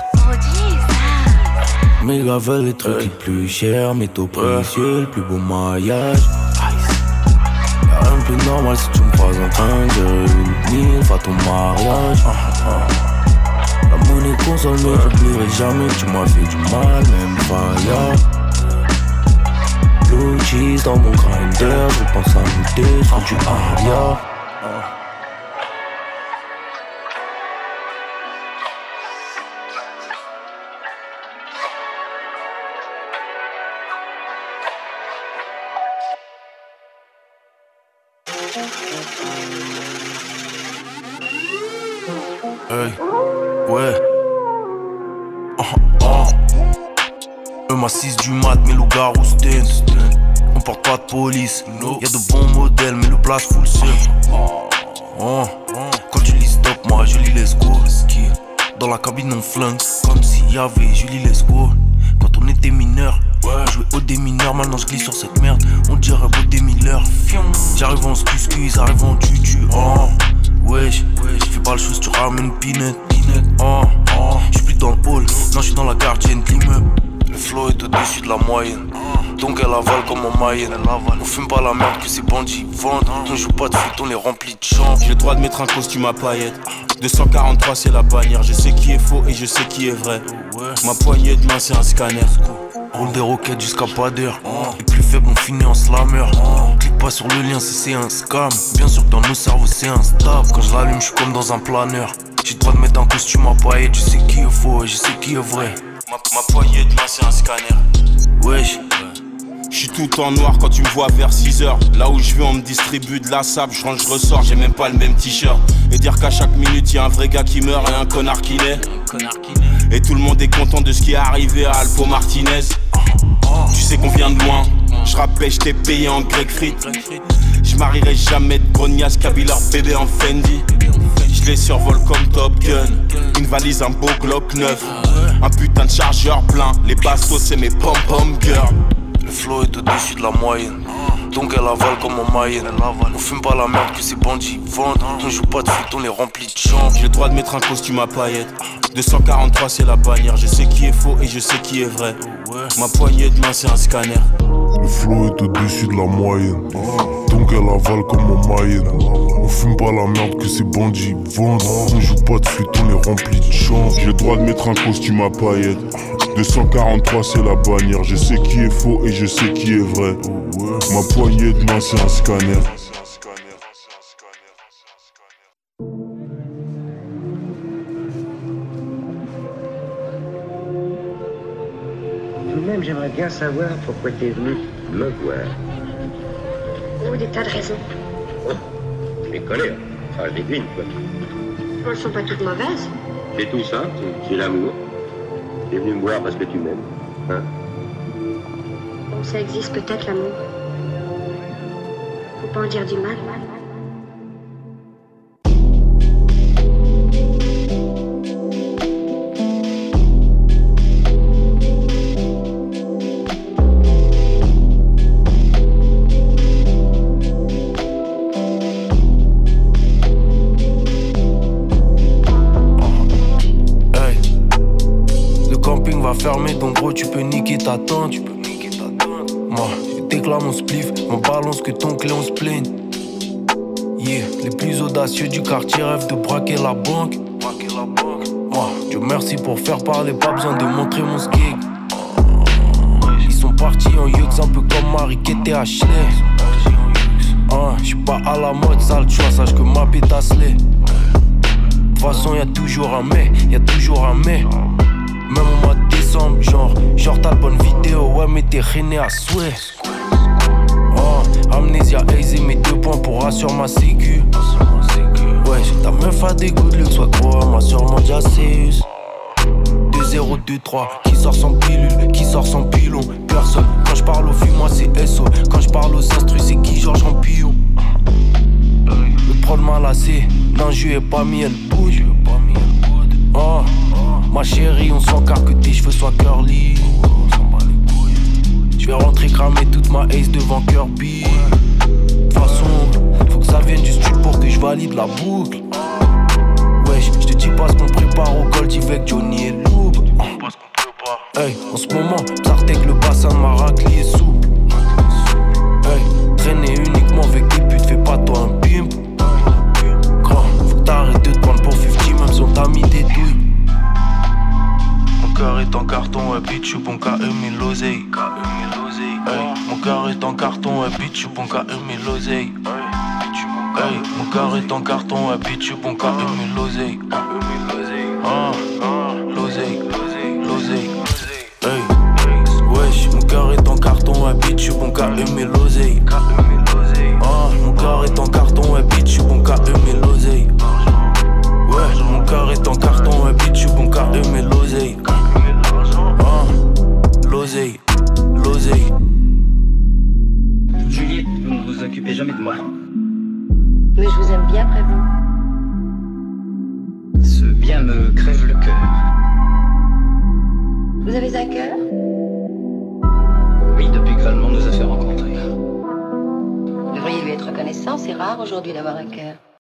Speaker 20: Méga veulent les trucs les plus chers, métaux précieux, le plus beau maillage. Plus normal si tu me croises en de venir à ton mariage. La monnaie console mais j'oublierai jamais, tu m'as fait du mal, même fire. Blue cheese dans mon grinder, je pense à deux sur du aria. Hey, ouais. Eux 6 du mat, mais loup-garou stand. On porte pas de police. Y'a de bons modèles, mais le place full seul. Oh. Quand tu lis stop, moi je lis let's go. Dans la cabine on flingue, comme s'il y avait Julie let's go. Quand on était mineur, on jouait au démineur, maintenant je glisse sur cette merde. On dirait beau des Miller. J'arrive en excuse, j'arrive en tutu. Oh. Wesh, wesh, fais pas le chose, tu ramènes une pinette. Oh, oh. J'suis plus dans le hall, non j'suis dans la gardienne de l'immeuble. Le flow est au-dessus de la moyenne. Donc elle avale comme en Mayenne. On fume pas la merde que ces bandits vendent. On joue pas de foot, on est rempli de champs.
Speaker 14: J'ai le droit de mettre un costume à paillettes. 243 c'est la bannière, je sais qui est faux et je sais qui est vrai. Ma poignée de main c'est un scanner.
Speaker 20: Roule des roquettes jusqu'à pas d'heure. Les plus faibles on finit en slammer. Clique pas sur le lien si c'est un scam. Bien sûr que dans nos cerveaux c'est instable. Quand je l'allume, je suis comme dans un planeur. J'ai le droit de mettre un costume à paillettes. Je sais qui est faux et je sais qui est vrai.
Speaker 14: Ma, ma poignée de main c'est un scanner.
Speaker 20: Wesh.
Speaker 14: Je suis tout en noir quand tu me vois vers 6h. Là où je vais, on me distribue de la sable. Je range, je ressors, j'ai même pas le même t-shirt. Et dire qu'à chaque minute, y a un vrai gars qui meurt et un connard qui naît. Et tout le monde est content de ce qui est arrivé à Alpo Martinez. Tu sais qu'on vient de loin. Je rappelle, je t'ai payé en grec frites. Je marierai jamais de grognasse qui leur bébé en Fendi. Je les survole comme Top Gun. Une valise, un beau Glock neuf. Un putain de chargeur plein, les bastos c'est mes pom-pom girls.
Speaker 20: Le flow est au-dessus de la moyenne. Donc elle avale comme en Mayenne. On fume pas la merde que ces bandits vendent. On joue pas de foot, on est rempli de chance.
Speaker 14: J'ai le droit de mettre un costume à paillettes. 243 c'est la bannière, je sais qui est faux et je sais qui est vrai. Ma poignée de main c'est un scanner.
Speaker 21: Le flow est au-dessus de la moyenne. Donc elle avale comme en Mayenne. On fume pas la merde que ces bandits vendent. On joue pas de foot, on est rempli de chance. J'ai le droit de mettre un costume à paillettes. 243 c'est la bannière, je sais qui est faux et je sais qui est vrai. Ma poignée de main c'est un scanner.
Speaker 1: Tout de même, j'aimerais bien savoir pourquoi t'es venu me voir.
Speaker 12: Oh, des tas de raisons.
Speaker 1: Oh, les colères, enfin, les une, quoi.
Speaker 12: Elles sont pas toutes mauvaises.
Speaker 1: C'est tout simple, c'est l'amour. T'es venu me voir parce que tu m'aimes. Hein
Speaker 12: Bon, ça existe peut-être l'amour. Pas en dire du mal.
Speaker 20: Hey. Le camping va fermer, donc gros, tu peux niquer ta tente. Tu peux niquer ta tente. Moi, je déclare mon spliff, mon balance que ton clé on se. Yeah, les plus audacieux du quartier rêvent de braquer la banque. Braquer la banque. Moi, Dieu merci pour faire parler, pas besoin de montrer mon skig. Ils sont partis en yux, un peu comme Marie qui était à Schnee. Ah, je suis pas à la mode, sale, vois, sache que ma pétasse l'est. De toute façon, y'a toujours un mais, y'a toujours un mais. Même au mois de décembre, genre, genre t'as bonne vidéo, ouais, mais t'es rené à souhait. Amnésia aisée, mes deux points pour assurer ma sécu. Ouais, ta meuf a des goûts de luxe, soit quoi, moi sûrement déjà Zeus. 2 0 2 3 qui sort sans pilule, qui sort sans pilon, personne. Quand je parle au fume, moi c'est SO. Quand je parle aux instrus, c'est qui Georges Rampillon. Le prod m'a lassé, non, je ai pas mis, elle bouge. Oh, ma chérie, on s'encarre que tes cheveux soient curly. Vais rentrer cramer toute ma ace devant Kirby. De toute façon, faut que ça vienne du street pour que je valide la boucle. Wesh, je te dis pas ce qu'on prépare au Gold avec Johnny et Loob. Hey, en ce moment, Sartek le bassin de ma est souple. Hey, uniquement avec des putes, fais pas toi un pimp. Grand, faut que t'arrêtes de te prendre pour 50 même si on t'a mis des douilles. Mon cœur est en carton, ouais, bitch, je suis bon qu'à aimer l'oseille. Hey, mon cœur est en carton, suis bon qu'à aimer l'oseille. Hey, mon cœur est en carton, je suis bon qu'à aimer l'oseille. Ah, l'oseille, l'oseille. Hey, wesh, mon cœur est en carton, suis bon qu'à aimer l'oseille. Ah, mon cœur est en carton, je suis bon qu'à aimer l'oseille. Ouais, mon cœur est en carton, suis bon qu'à aimer l'oseille. Ah, l'oseille.
Speaker 22: Vous ne vous occupez jamais de moi.
Speaker 12: Mais je vous aime bien, prévu.
Speaker 22: Ce bien me crève le cœur.
Speaker 12: Vous avez un cœur?
Speaker 22: Oui, depuis que Valmont nous a fait rencontrer.
Speaker 12: Devriez lui être reconnaissant, c'est rare aujourd'hui d'avoir un cœur.